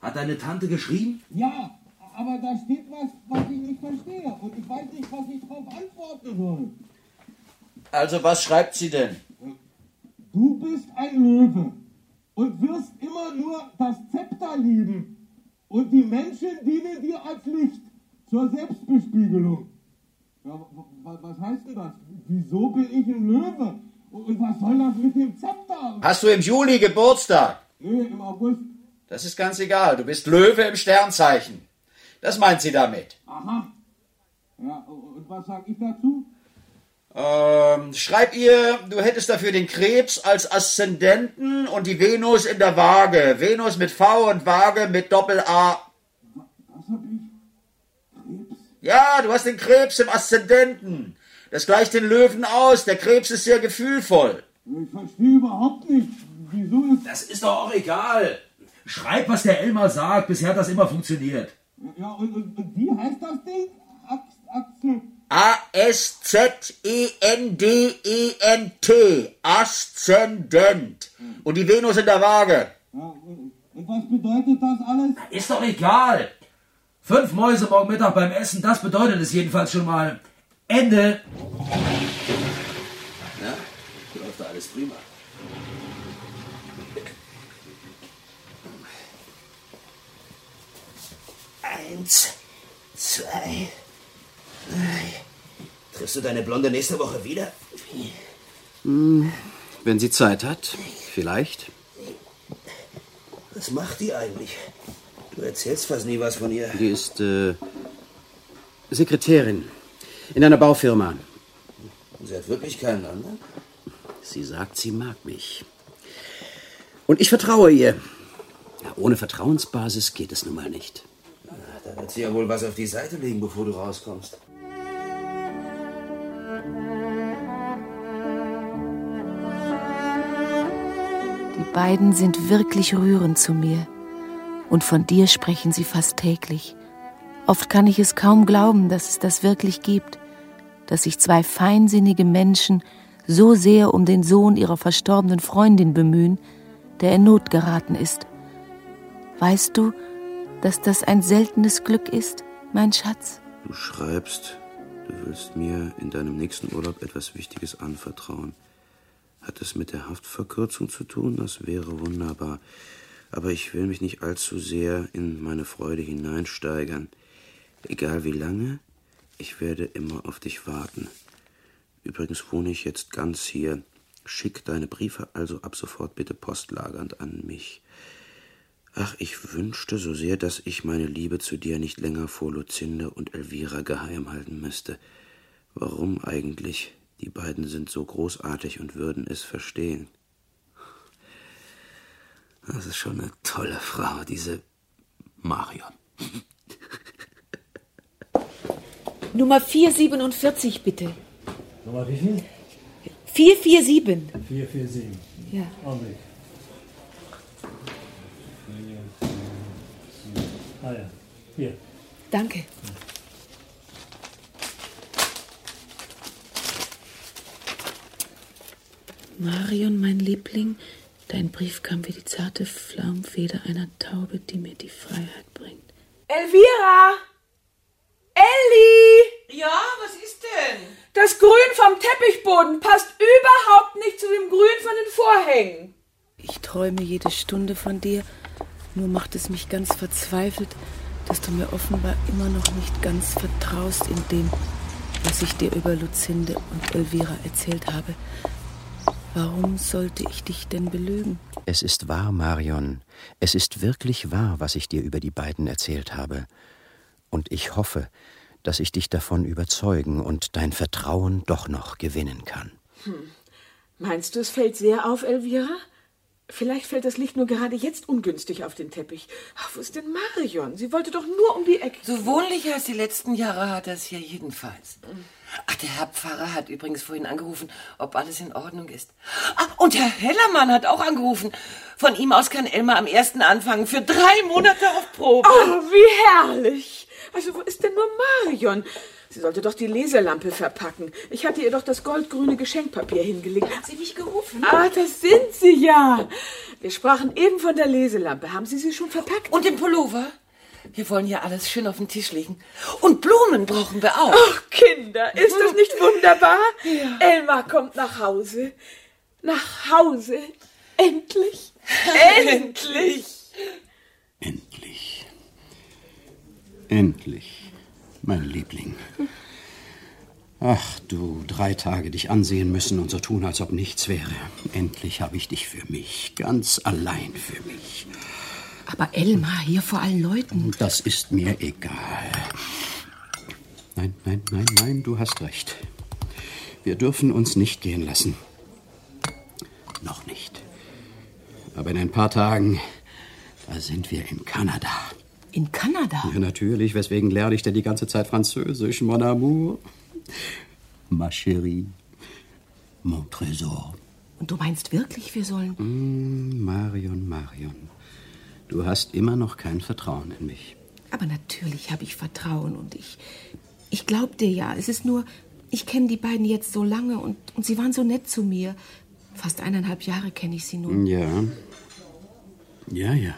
Hat deine Tante geschrieben? Ja, aber da steht was, was ich nicht verstehe. Und ich weiß nicht, was ich darauf antworten soll. Also, was schreibt sie denn? Du bist ein Löwe und wirst immer nur das Zepter lieben. Und die Menschen dienen dir als Licht zur Selbstbespiegelung. Ja, was heißt denn das? Wieso bin ich ein Löwe? Und was soll das mit dem Zepter? Hast du im Juli Geburtstag? Nee, im August. Das ist ganz egal. Du bist Löwe im Sternzeichen. Das meint sie damit. Aha. Ja, und was sag ich dazu? Ähm, schreib ihr, du hättest dafür den Krebs als Aszendenten und die Venus in der Waage. Venus mit V und Waage mit Doppel-A. Was hab ich? Ja, du hast den Krebs im Aszendenten. Das gleicht den Löwen aus. Der Krebs ist sehr gefühlvoll. Ich verstehe überhaupt nicht. Wieso ist. Das ist doch auch egal. Schreib, was der Elmar sagt. Bisher hat das immer funktioniert. Ja, und, und, und wie heißt das Ding? Axel. A-S-Z-E-N-D-E-N-T. Aszendent. Und die Venus in der Waage. Und, und was bedeutet das alles? Ist doch egal. Fünf Mäuse morgen Mittag beim Essen, das bedeutet es jedenfalls schon mal. Ende. Ja, läuft da alles prima. Eins, zwei, drei. Triffst du deine Blonde nächste Woche wieder? Hm, wenn sie Zeit hat, vielleicht. Was macht die eigentlich? Du erzählst fast nie was von ihr. Die ist äh, Sekretärin in einer Baufirma. Und sie hat wirklich keinen anderen? Sie sagt, sie mag mich. Und ich vertraue ihr. Ja, ohne Vertrauensbasis geht es nun mal nicht. Da wird sie ja wohl was auf die Seite legen, bevor du rauskommst. Beiden sind wirklich rührend zu mir. Und von dir sprechen sie fast täglich. Oft kann ich es kaum glauben, dass es das wirklich gibt, dass sich zwei feinsinnige Menschen so sehr um den Sohn ihrer verstorbenen Freundin bemühen, der in Not geraten ist. Weißt du, dass das ein seltenes Glück ist, mein Schatz? Du schreibst, du willst mir in deinem nächsten Urlaub etwas Wichtiges anvertrauen. Hat es mit der Haftverkürzung zu tun? Das wäre wunderbar. Aber ich will mich nicht allzu sehr in meine Freude hineinsteigern. Egal wie lange, ich werde immer auf dich warten. Übrigens wohne ich jetzt ganz hier. Schick deine Briefe also ab sofort bitte postlagernd an mich. Ach, ich wünschte so sehr, dass ich meine Liebe zu dir nicht länger vor Lucinde und Elvira geheim halten müsste. Warum eigentlich? Die beiden sind so großartig und würden es verstehen. Das ist schon eine tolle Frau, diese Marion. [LAUGHS] Nummer 447, bitte. Nummer wie viel? 447. 447. Ja. Augenblick. Ah ja, hier. Danke. Marion, mein Liebling, dein Brief kam wie die zarte Flaumfeder einer Taube, die mir die Freiheit bringt. Elvira! Elli! Ja, was ist denn? Das Grün vom Teppichboden passt überhaupt nicht zu dem Grün von den Vorhängen. Ich träume jede Stunde von dir, nur macht es mich ganz verzweifelt, dass du mir offenbar immer noch nicht ganz vertraust in dem, was ich dir über Luzinde und Elvira erzählt habe. Warum sollte ich dich denn belügen? Es ist wahr, Marion. Es ist wirklich wahr, was ich dir über die beiden erzählt habe. Und ich hoffe, dass ich dich davon überzeugen und dein Vertrauen doch noch gewinnen kann. Hm. Meinst du, es fällt sehr auf, Elvira? Vielleicht fällt das Licht nur gerade jetzt ungünstig auf den Teppich. Ach, wo ist denn Marion? Sie wollte doch nur um die Ecke. So wohnlich als die letzten Jahre hat er es hier jedenfalls. Ach, der Herr Pfarrer hat übrigens vorhin angerufen, ob alles in Ordnung ist. Ah, und Herr Hellermann hat auch angerufen. Von ihm aus kann Elmar am ersten anfangen, für drei Monate auf Probe. Oh, wie herrlich. Also, wo ist denn nur Marion? Sie sollte doch die Leselampe verpacken. Ich hatte ihr doch das goldgrüne Geschenkpapier hingelegt. Hat sie mich gerufen? Ah, das sind Sie ja. Wir sprachen eben von der Leselampe. Haben Sie sie schon verpackt? Und den Pullover? Wir wollen hier alles schön auf den Tisch legen. Und Blumen brauchen wir auch. Ach, Kinder, ist das nicht wunderbar? Ja. Elmar kommt nach Hause. Nach Hause. Endlich. Endlich. Endlich. Endlich, mein Liebling. Ach, du, drei Tage dich ansehen müssen und so tun, als ob nichts wäre. Endlich habe ich dich für mich, ganz allein für mich. Aber Elmar, hier vor allen Leuten. Das ist mir egal. Nein, nein, nein, nein, du hast recht. Wir dürfen uns nicht gehen lassen. Noch nicht. Aber in ein paar Tagen, da sind wir in Kanada. In Kanada? Ja, natürlich. Weswegen lerne ich denn die ganze Zeit Französisch, mon amour? Ma chérie, mon trésor. Und du meinst wirklich, wir sollen... Mm, Marion, Marion. Du hast immer noch kein Vertrauen in mich. Aber natürlich habe ich Vertrauen und ich. Ich glaub dir ja. Es ist nur, ich kenne die beiden jetzt so lange und, und sie waren so nett zu mir. Fast eineinhalb Jahre kenne ich sie nun. Ja. Ja, ja.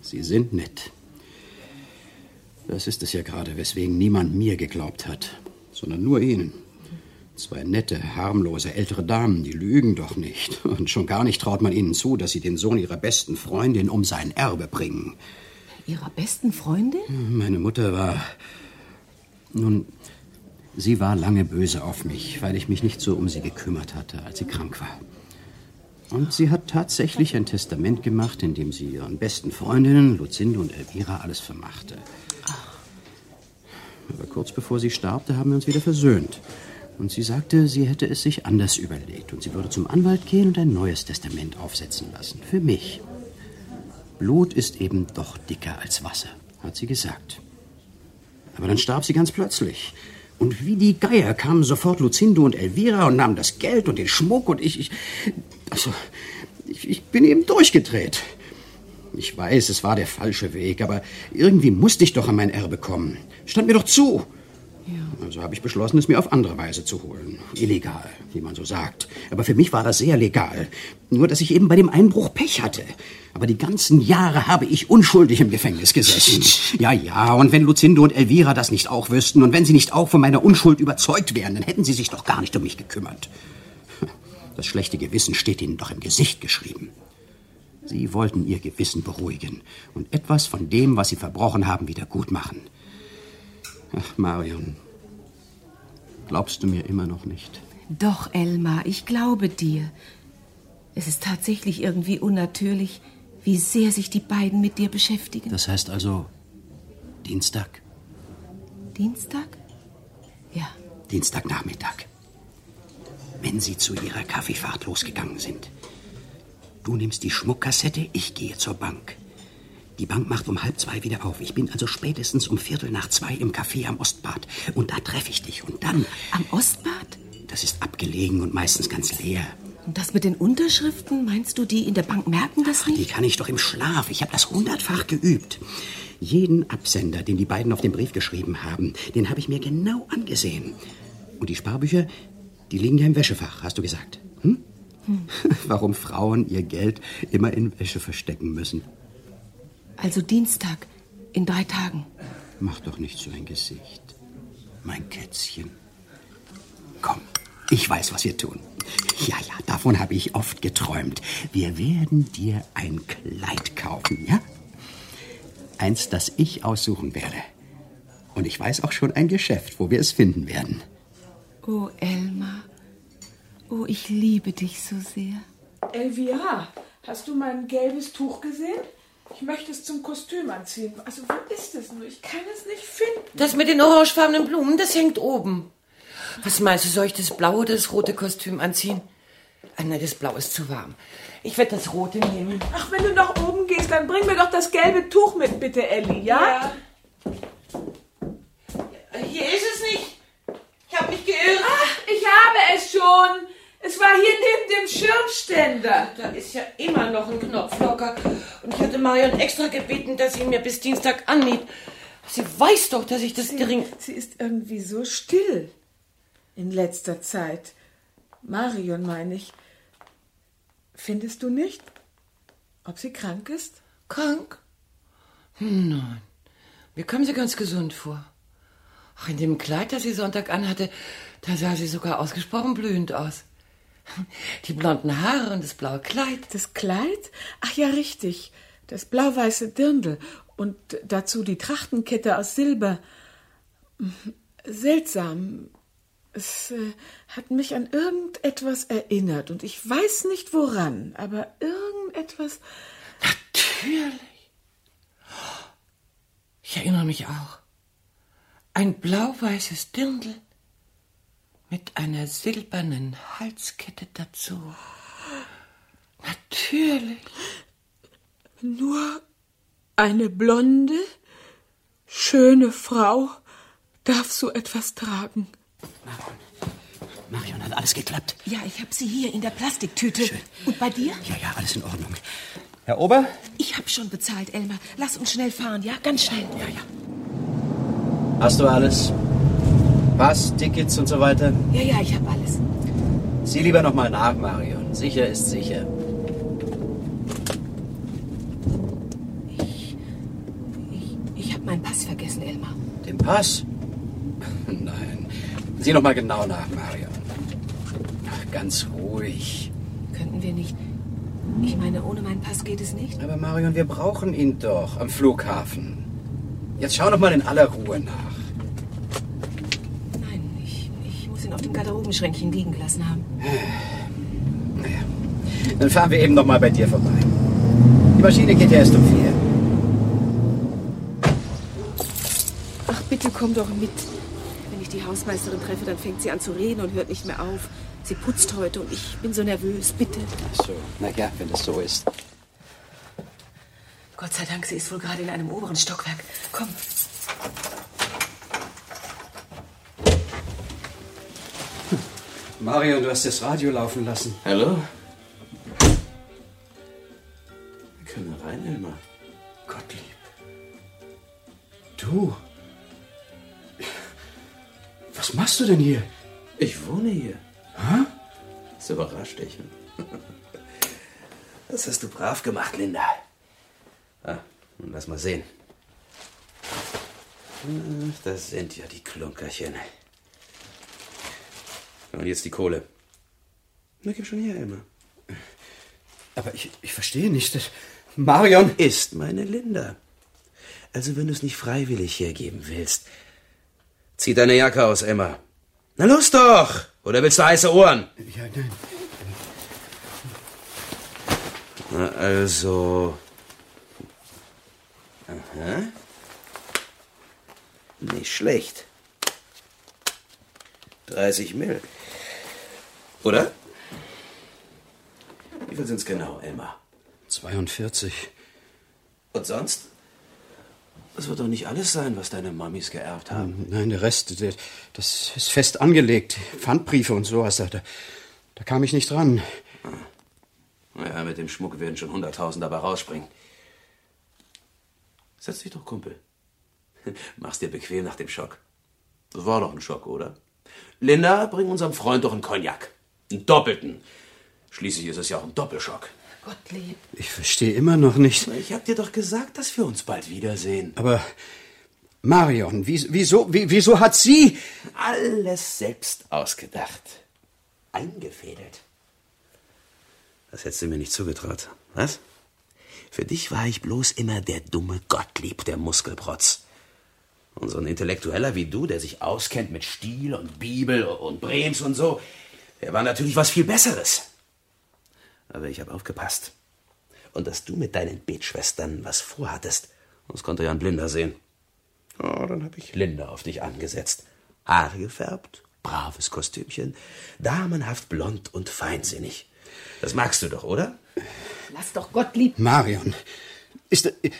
Sie sind nett. Das ist es ja gerade, weswegen niemand mir geglaubt hat, sondern nur Ihnen. Zwei nette, harmlose ältere Damen, die lügen doch nicht. Und schon gar nicht traut man ihnen zu, dass sie den Sohn ihrer besten Freundin um sein Erbe bringen. Ihrer besten Freundin? Meine Mutter war. Nun, sie war lange böse auf mich, weil ich mich nicht so um sie gekümmert hatte, als sie krank war. Und sie hat tatsächlich ein Testament gemacht, in dem sie ihren besten Freundinnen, Luzinde und Elvira, alles vermachte. Aber kurz bevor sie starb, da haben wir uns wieder versöhnt. Und sie sagte, sie hätte es sich anders überlegt und sie würde zum Anwalt gehen und ein neues Testament aufsetzen lassen. Für mich. Blut ist eben doch dicker als Wasser, hat sie gesagt. Aber dann starb sie ganz plötzlich. Und wie die Geier kamen sofort Lucindo und Elvira und nahmen das Geld und den Schmuck und ich, ich also, ich, ich bin eben durchgedreht. Ich weiß, es war der falsche Weg, aber irgendwie musste ich doch an mein Erbe kommen. Stand mir doch zu. Also habe ich beschlossen, es mir auf andere Weise zu holen. Illegal, wie man so sagt. Aber für mich war das sehr legal. Nur, dass ich eben bei dem Einbruch Pech hatte. Aber die ganzen Jahre habe ich unschuldig im Gefängnis gesessen. Ja, ja, und wenn Lucindo und Elvira das nicht auch wüssten und wenn sie nicht auch von meiner Unschuld überzeugt wären, dann hätten sie sich doch gar nicht um mich gekümmert. Das schlechte Gewissen steht ihnen doch im Gesicht geschrieben. Sie wollten ihr Gewissen beruhigen und etwas von dem, was sie verbrochen haben, wieder gut machen. Ach, Marion, glaubst du mir immer noch nicht? Doch, Elmar, ich glaube dir. Es ist tatsächlich irgendwie unnatürlich, wie sehr sich die beiden mit dir beschäftigen. Das heißt also Dienstag? Dienstag? Ja. Dienstagnachmittag. Wenn Sie zu Ihrer Kaffeefahrt losgegangen sind. Du nimmst die Schmuckkassette, ich gehe zur Bank. Die Bank macht um halb zwei wieder auf. Ich bin also spätestens um Viertel nach zwei im Café am Ostbad. Und da treffe ich dich. Und dann. Am Ostbad? Das ist abgelegen und meistens ganz leer. Und das mit den Unterschriften, meinst du, die in der Bank merken das nicht? Die kann ich doch im Schlaf. Ich habe das hundertfach geübt. Jeden Absender, den die beiden auf den Brief geschrieben haben, den habe ich mir genau angesehen. Und die Sparbücher, die liegen ja im Wäschefach, hast du gesagt. Hm? Hm. [LAUGHS] Warum Frauen ihr Geld immer in Wäsche verstecken müssen. Also Dienstag, in drei Tagen. Mach doch nicht so ein Gesicht. Mein Kätzchen. Komm, ich weiß, was wir tun. Ja, ja, davon habe ich oft geträumt. Wir werden dir ein Kleid kaufen, ja? Eins, das ich aussuchen werde. Und ich weiß auch schon ein Geschäft, wo wir es finden werden. Oh, Elmar. Oh, ich liebe dich so sehr. Elvira, hast du mein gelbes Tuch gesehen? Ich möchte es zum Kostüm anziehen. Also, wo ist es nur? Ich kann es nicht finden. Das mit den orangefarbenen Blumen, das hängt oben. Was meinst du, soll ich das blaue oder das rote Kostüm anziehen? Ah, nein, das blaue ist zu warm. Ich werde das rote nehmen. Ach, wenn du nach oben gehst, dann bring mir doch das gelbe Tuch mit, bitte, Elli, ja? Hier ist es nicht. Ich habe mich geirrt. Ach, ich habe es schon. Es war hier neben dem Schirmständer. Da ist ja immer noch ein Knopf locker. Und ich hatte Marion extra gebeten, dass sie mir bis Dienstag annäht. Sie weiß doch, dass ich das sie, gering... Sie ist irgendwie so still in letzter Zeit. Marion, meine ich. Findest du nicht? Ob sie krank ist? Krank? Nein. Mir kam sie ganz gesund vor. Ach, in dem Kleid, das sie Sonntag anhatte, da sah sie sogar ausgesprochen blühend aus. Die blonden Haare und das blaue Kleid. Das Kleid? Ach ja, richtig. Das blau-weiße Dirndl und dazu die Trachtenkette aus Silber. Seltsam. Es äh, hat mich an irgendetwas erinnert und ich weiß nicht woran, aber irgendetwas. Natürlich. Ich erinnere mich auch. Ein blau-weißes Dirndl mit einer silbernen Halskette dazu. Natürlich. Nur eine blonde, schöne Frau darf so etwas tragen. Marion, hat alles geklappt? Ja, ich habe sie hier in der Plastiktüte. Schön. Und bei dir? Ja, ja, alles in Ordnung. Herr Ober? Ich habe schon bezahlt, Elmar. Lass uns schnell fahren, ja? Ganz schnell. Ja, ja. Hast du alles? Pass, Tickets und so weiter? Ja, ja, ich habe alles. Sieh lieber noch mal nach, Marion. Sicher ist sicher. Ich habe meinen Pass vergessen, Elmar. Den Pass? [LAUGHS] Nein. Sieh noch mal genau nach, Marion. Ach, ganz ruhig. Könnten wir nicht. Ich meine, ohne meinen Pass geht es nicht. Aber Marion, wir brauchen ihn doch am Flughafen. Jetzt schau noch mal in aller Ruhe nach. Nein, ich, ich muss ihn auf dem Garderobenschränkchen liegen gelassen haben. Naja, dann fahren wir eben noch mal bei dir vorbei. Die Maschine geht ja erst um vier. Ach, bitte komm doch mit. Wenn ich die Hausmeisterin treffe, dann fängt sie an zu reden und hört nicht mehr auf. Sie putzt heute und ich bin so nervös. Bitte. Ach so, na ja, wenn das so ist. Gott sei Dank, sie ist wohl gerade in einem oberen Stockwerk. Komm. Marion, du hast das Radio laufen lassen. Hallo? Wir können rein, Elmar. Gottlieb. Du? Was machst du denn hier? Ich wohne hier. Hä? Das überrascht dich. Das hast du brav gemacht, Linda. Ah, nun lass mal sehen. Ach, das sind ja die Klunkerchen. Und jetzt die Kohle. Na, gib schon her, Elmar. Aber ich, ich verstehe nicht. Marion ist meine Linda. Also, wenn du es nicht freiwillig hergeben willst, zieh deine Jacke aus, Emma. Na los doch! Oder willst du heiße Ohren? Ja, nein. Na, also. Aha. Nicht schlecht. 30 Mill. Oder? Wie viel sind's genau, Elmar? 42. Und sonst? Das wird doch nicht alles sein, was deine Mamis geerbt haben. Nein, der Rest, der, das ist fest angelegt. Pfandbriefe und sowas. Da, da kam ich nicht dran. Ja, mit dem Schmuck werden schon hunderttausend dabei rausspringen. Setz dich doch, Kumpel. [LAUGHS] Mach's dir bequem nach dem Schock. Das war doch ein Schock, oder? Linda, bring unserem Freund doch einen Cognac. Einen doppelten. Schließlich ist es ja auch ein Doppelschock. Gottlieb. Ich verstehe immer noch nicht. Ich hab dir doch gesagt, dass wir uns bald wiedersehen. Aber Marion, wie, wieso, wie, wieso hat sie... Alles selbst ausgedacht. Eingefädelt. Das hättest du mir nicht zugetraut. Was? Für dich war ich bloß immer der dumme Gottlieb, der Muskelprotz. Und so ein Intellektueller wie du, der sich auskennt mit Stil und Bibel und Brems und so, der war natürlich was viel Besseres. Aber ich habe aufgepasst. Und dass du mit deinen Betschwestern was vorhattest, das konnte ja ein Blinder sehen. Oh, dann habe ich Linda auf dich angesetzt. Haare gefärbt, braves Kostümchen, damenhaft blond und feinsinnig. Das magst du doch, oder? Lass doch Gottlieb. Marion. Ist... Äh,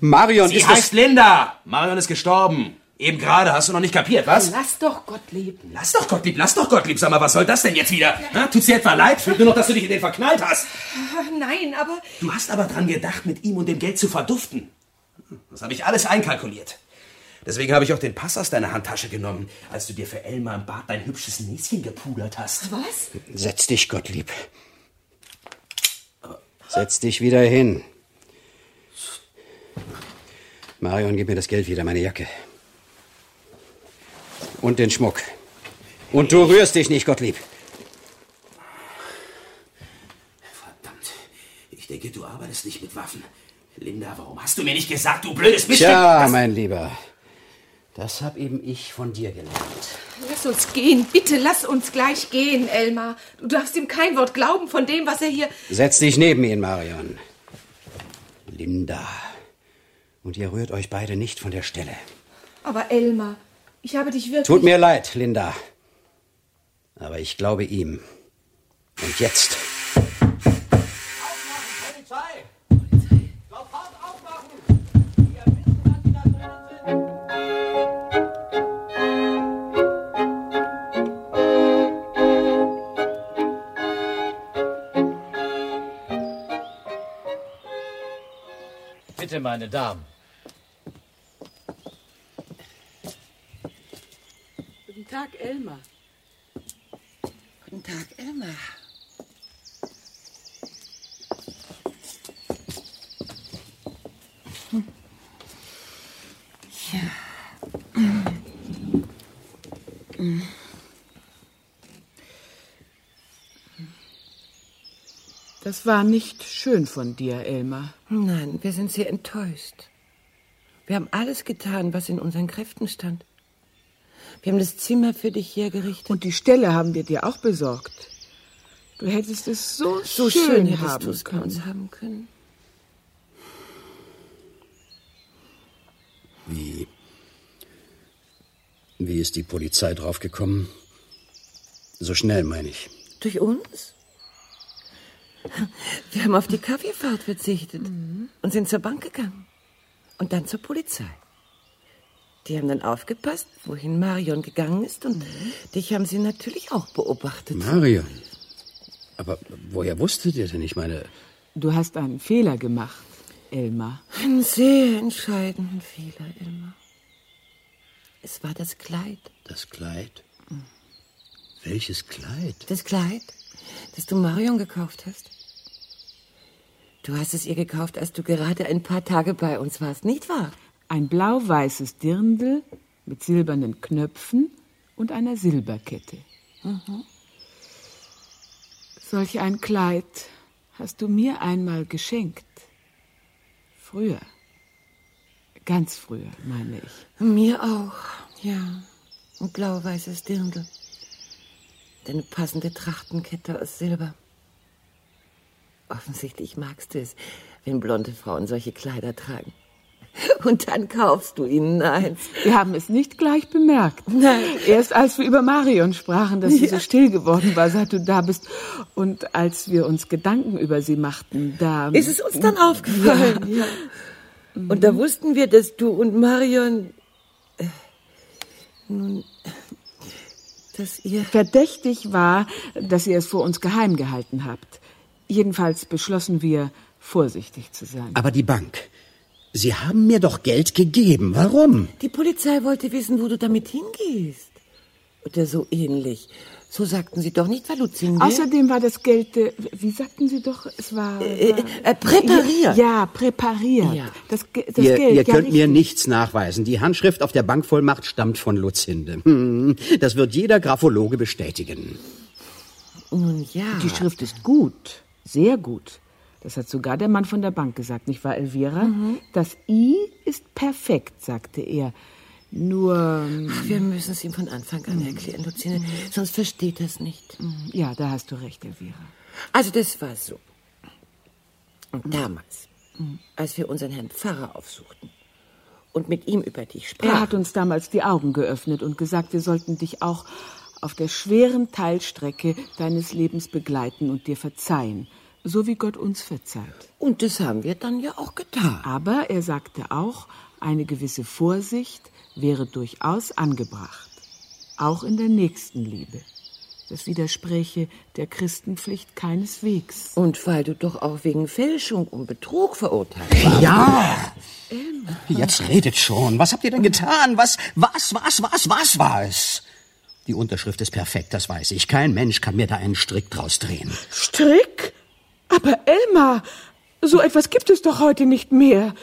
Marion Sie ist heißt Linda. Marion ist gestorben. Eben gerade, hast du noch nicht kapiert, was? Lass doch Gottlieb. Lass doch Gottlieb, lass doch Gottlieb. Sag mal, was soll das denn jetzt wieder? Ha? Tut's dir etwa leid? Fehlt nur noch, dass du dich in den verknallt hast. Nein, aber Du hast aber dran gedacht, mit ihm und dem Geld zu verduften. Das habe ich alles einkalkuliert. Deswegen habe ich auch den Pass aus deiner Handtasche genommen, als du dir für Elmar im Bad dein hübsches Näschen gepudert hast. Was? Setz dich, Gottlieb. Setz dich wieder hin. Marion, gib mir das Geld wieder, meine Jacke. Und den Schmuck. Und du rührst dich nicht, Gottlieb. Ich denke, du arbeitest nicht mit Waffen. Linda, warum hast du mir nicht gesagt, du blödes Miststück? Tja, Was? mein Lieber. Das hab eben ich von dir gelernt. Lass uns gehen, bitte lass uns gleich gehen, Elmar. Du darfst ihm kein Wort glauben von dem, was er hier. Setz dich neben ihn, Marion. Linda. Und ihr rührt euch beide nicht von der Stelle. Aber Elmar, ich habe dich wirklich. Tut mir leid, Linda. Aber ich glaube ihm. Und jetzt. Polizei! Sofort aufmachen! Bitte, meine Damen. Guten Tag, Elmar. Guten Tag, Elmar. Ja. Das war nicht schön von dir, Elmar. Nein, wir sind sehr enttäuscht. Wir haben alles getan, was in unseren Kräften stand. Wir haben das Zimmer für dich hergerichtet. Und die Stelle haben wir dir auch besorgt. Du hättest es so, So schön, schön hättest haben du es bei können. uns haben können. Wie. Wie ist die Polizei draufgekommen? So schnell, meine ich. Durch uns? Wir haben auf die Kaffeefahrt verzichtet und sind zur Bank gegangen. Und dann zur Polizei. Die haben dann aufgepasst, wohin Marion gegangen ist. Und dich haben sie natürlich auch beobachtet. Marion. Aber woher wusstet ihr denn? Ich meine. Du hast einen Fehler gemacht, Elmar. Einen sehr entscheidenden Fehler, Elmar. Es war das Kleid. Das Kleid? Welches Kleid? Das Kleid, das du Marion gekauft hast. Du hast es ihr gekauft, als du gerade ein paar Tage bei uns warst, nicht wahr? Ein blau-weißes Dirndl mit silbernen Knöpfen und einer Silberkette. Mhm. Solch ein Kleid hast du mir einmal geschenkt. Früher. Ganz früher, meine ich. Mir auch, ja. Ein blau-weißes Dirndl. Deine passende Trachtenkette aus Silber. Offensichtlich magst du es, wenn blonde Frauen solche Kleider tragen. [LAUGHS] Und dann kaufst du ihnen eins. Wir haben es nicht gleich bemerkt. Nein. Erst als wir über Marion sprachen, dass sie Ja. so still geworden war, seit du da bist. Und als wir uns Gedanken über sie machten, da. Ist es uns dann aufgefallen? Ja. Und da wussten wir, dass du und Marion. Äh, nun. dass ihr. Verdächtig war, dass ihr es vor uns geheim gehalten habt. Jedenfalls beschlossen wir, vorsichtig zu sein. Aber die Bank. Sie haben mir doch Geld gegeben. Warum? Die Polizei wollte wissen, wo du damit hingehst. Oder so ähnlich. So sagten Sie doch nicht, Frau Luzinda. Außerdem war das Geld, äh, wie sagten Sie doch, es war... Äh, war äh, präpariert. Ja, präpariert. Ja. Das, das ihr Geld, ihr ja, könnt mir richtig. nichts nachweisen. Die Handschrift auf der Bankvollmacht stammt von Luzinde. Hm, Das wird jeder Graphologe bestätigen. Nun ja. Die Schrift ist gut, sehr gut. Das hat sogar der Mann von der Bank gesagt, nicht wahr, Elvira? Mhm. Das I ist perfekt, sagte er. Nur... ähm, Wir müssen es ihm von Anfang an erklären, Luzinda, sonst versteht er es nicht. Ja, da hast du recht, Elvira. Also das war so. Und damals, als wir unseren Herrn Pfarrer aufsuchten und mit ihm über dich Er sprachen, hat uns damals die Augen geöffnet und gesagt, wir sollten dich auch auf der schweren Teilstrecke deines Lebens begleiten und dir verzeihen, so wie Gott uns verzeiht. Und das haben wir dann ja auch getan. Aber er sagte auch, eine gewisse Vorsicht wäre durchaus angebracht, auch in der Nächstenliebe. Das widerspräche der Christenpflicht keineswegs. Und weil du doch auch wegen Fälschung und Betrug verurteilt warst. Ja! Jetzt redet schon. Was habt ihr denn getan? Was, was, was, was, was war es? Die Unterschrift ist perfekt, das weiß ich. Kein Mensch kann mir da einen Strick draus drehen. Strick? Aber Elmar, so etwas gibt es doch heute nicht mehr.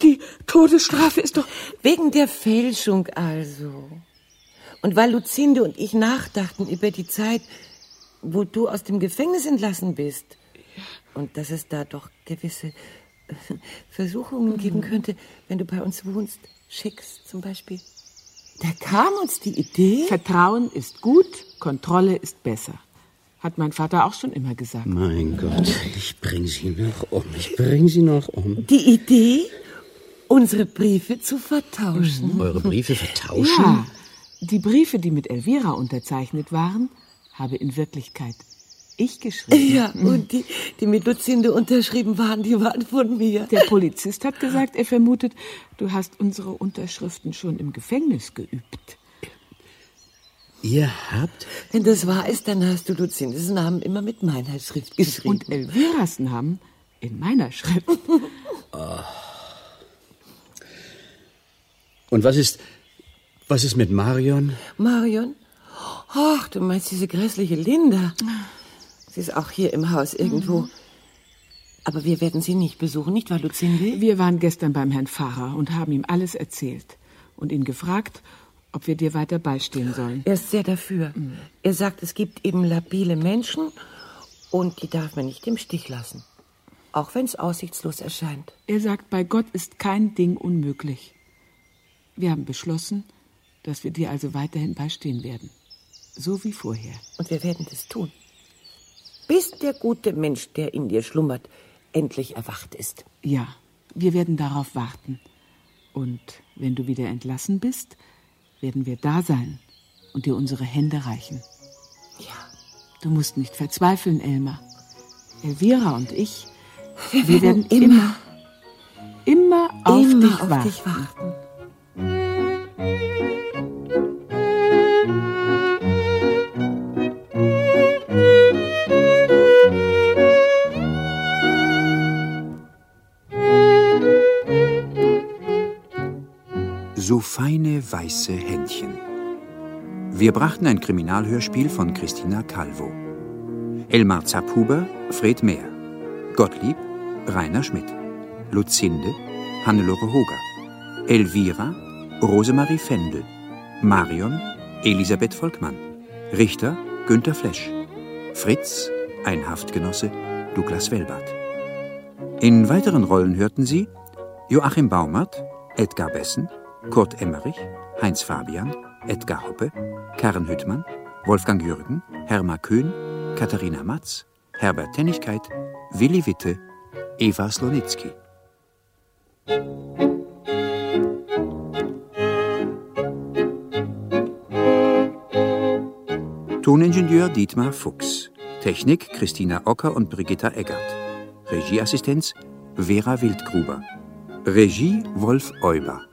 Die Todesstrafe ist doch. Wegen der Fälschung also. Und weil Luzinde und ich nachdachten über die Zeit, wo du aus dem Gefängnis entlassen bist. Und dass es da doch gewisse äh, Versuchungen geben könnte, wenn du bei uns wohnst. Schicks zum Beispiel. Da kam uns die Idee. Vertrauen ist gut, Kontrolle ist besser. Hat mein Vater auch schon immer gesagt. Mein Gott, ich bring sie noch um. Ich bring sie noch um. Die Idee, unsere Briefe zu vertauschen. Eure Briefe vertauschen? Ja, die Briefe, die mit Elvira unterzeichnet waren, habe in Wirklichkeit ich geschrieben. Ja, und die, die mit Luzinde unterschrieben waren, die waren von mir. Der Polizist hat gesagt, er vermutet, du hast unsere Unterschriften schon im Gefängnis geübt. Ihr habt? Wenn das wahr ist, dann hast du Luzindes Namen immer mit meiner Schrift geschrieben. Und Elviras Namen in meiner Schrift. [LAUGHS] Und was ist, was ist mit Marion? Marion? Ach, du meinst diese grässliche Linda. Sie ist auch hier im Haus irgendwo. Aber wir werden sie nicht besuchen, nicht wahr, Luzinde? Wir waren gestern beim Herrn Pfarrer und haben ihm alles erzählt und ihn gefragt, ob wir dir weiter beistehen sollen. Er ist sehr dafür. Er sagt, es gibt eben labile Menschen und die darf man nicht im Stich lassen. Auch wenn es aussichtslos erscheint. Er sagt, bei Gott ist kein Ding unmöglich. Wir haben beschlossen, dass wir dir also weiterhin beistehen werden. So wie vorher. Und wir werden das tun. Bis der gute Mensch, der in dir schlummert, endlich erwacht ist. Ja, wir werden darauf warten. Und wenn du wieder entlassen bist, werden wir da sein und dir unsere Hände reichen. Ja. Du musst nicht verzweifeln, Elmar. Elvira und ich, Wir wir, werden werden immer, immer auf, immer dich, auf warten. dich warten. Feine weiße Händchen. Wir brachten ein Kriminalhörspiel von Christina Calvo. Elmar Zapphuber, Fred Mehr. Gottlieb, Rainer Schmidt. Luzinde, Hannelore Hoger. Elvira, Rosemarie Fendel. Marion, Elisabeth Volkmann. Richter, Günter Flesch. Fritz, ein Haftgenosse, Douglas Wellbart. In weiteren Rollen hörten Sie Joachim Baumert, Edgar Bessen, Kurt Emmerich, Heinz Fabian, Edgar Hoppe, Karen Hüttmann, Wolfgang Jürgen, Herma Köhn, Katharina Matz, Herbert Tennigkeit, Willi Witte, Eva Slonitzki. Toningenieur Dietmar Fuchs. Technik Christina Ocker und Brigitta Eggert. Regieassistenz Vera Wildgruber. Regie Wolf Euber.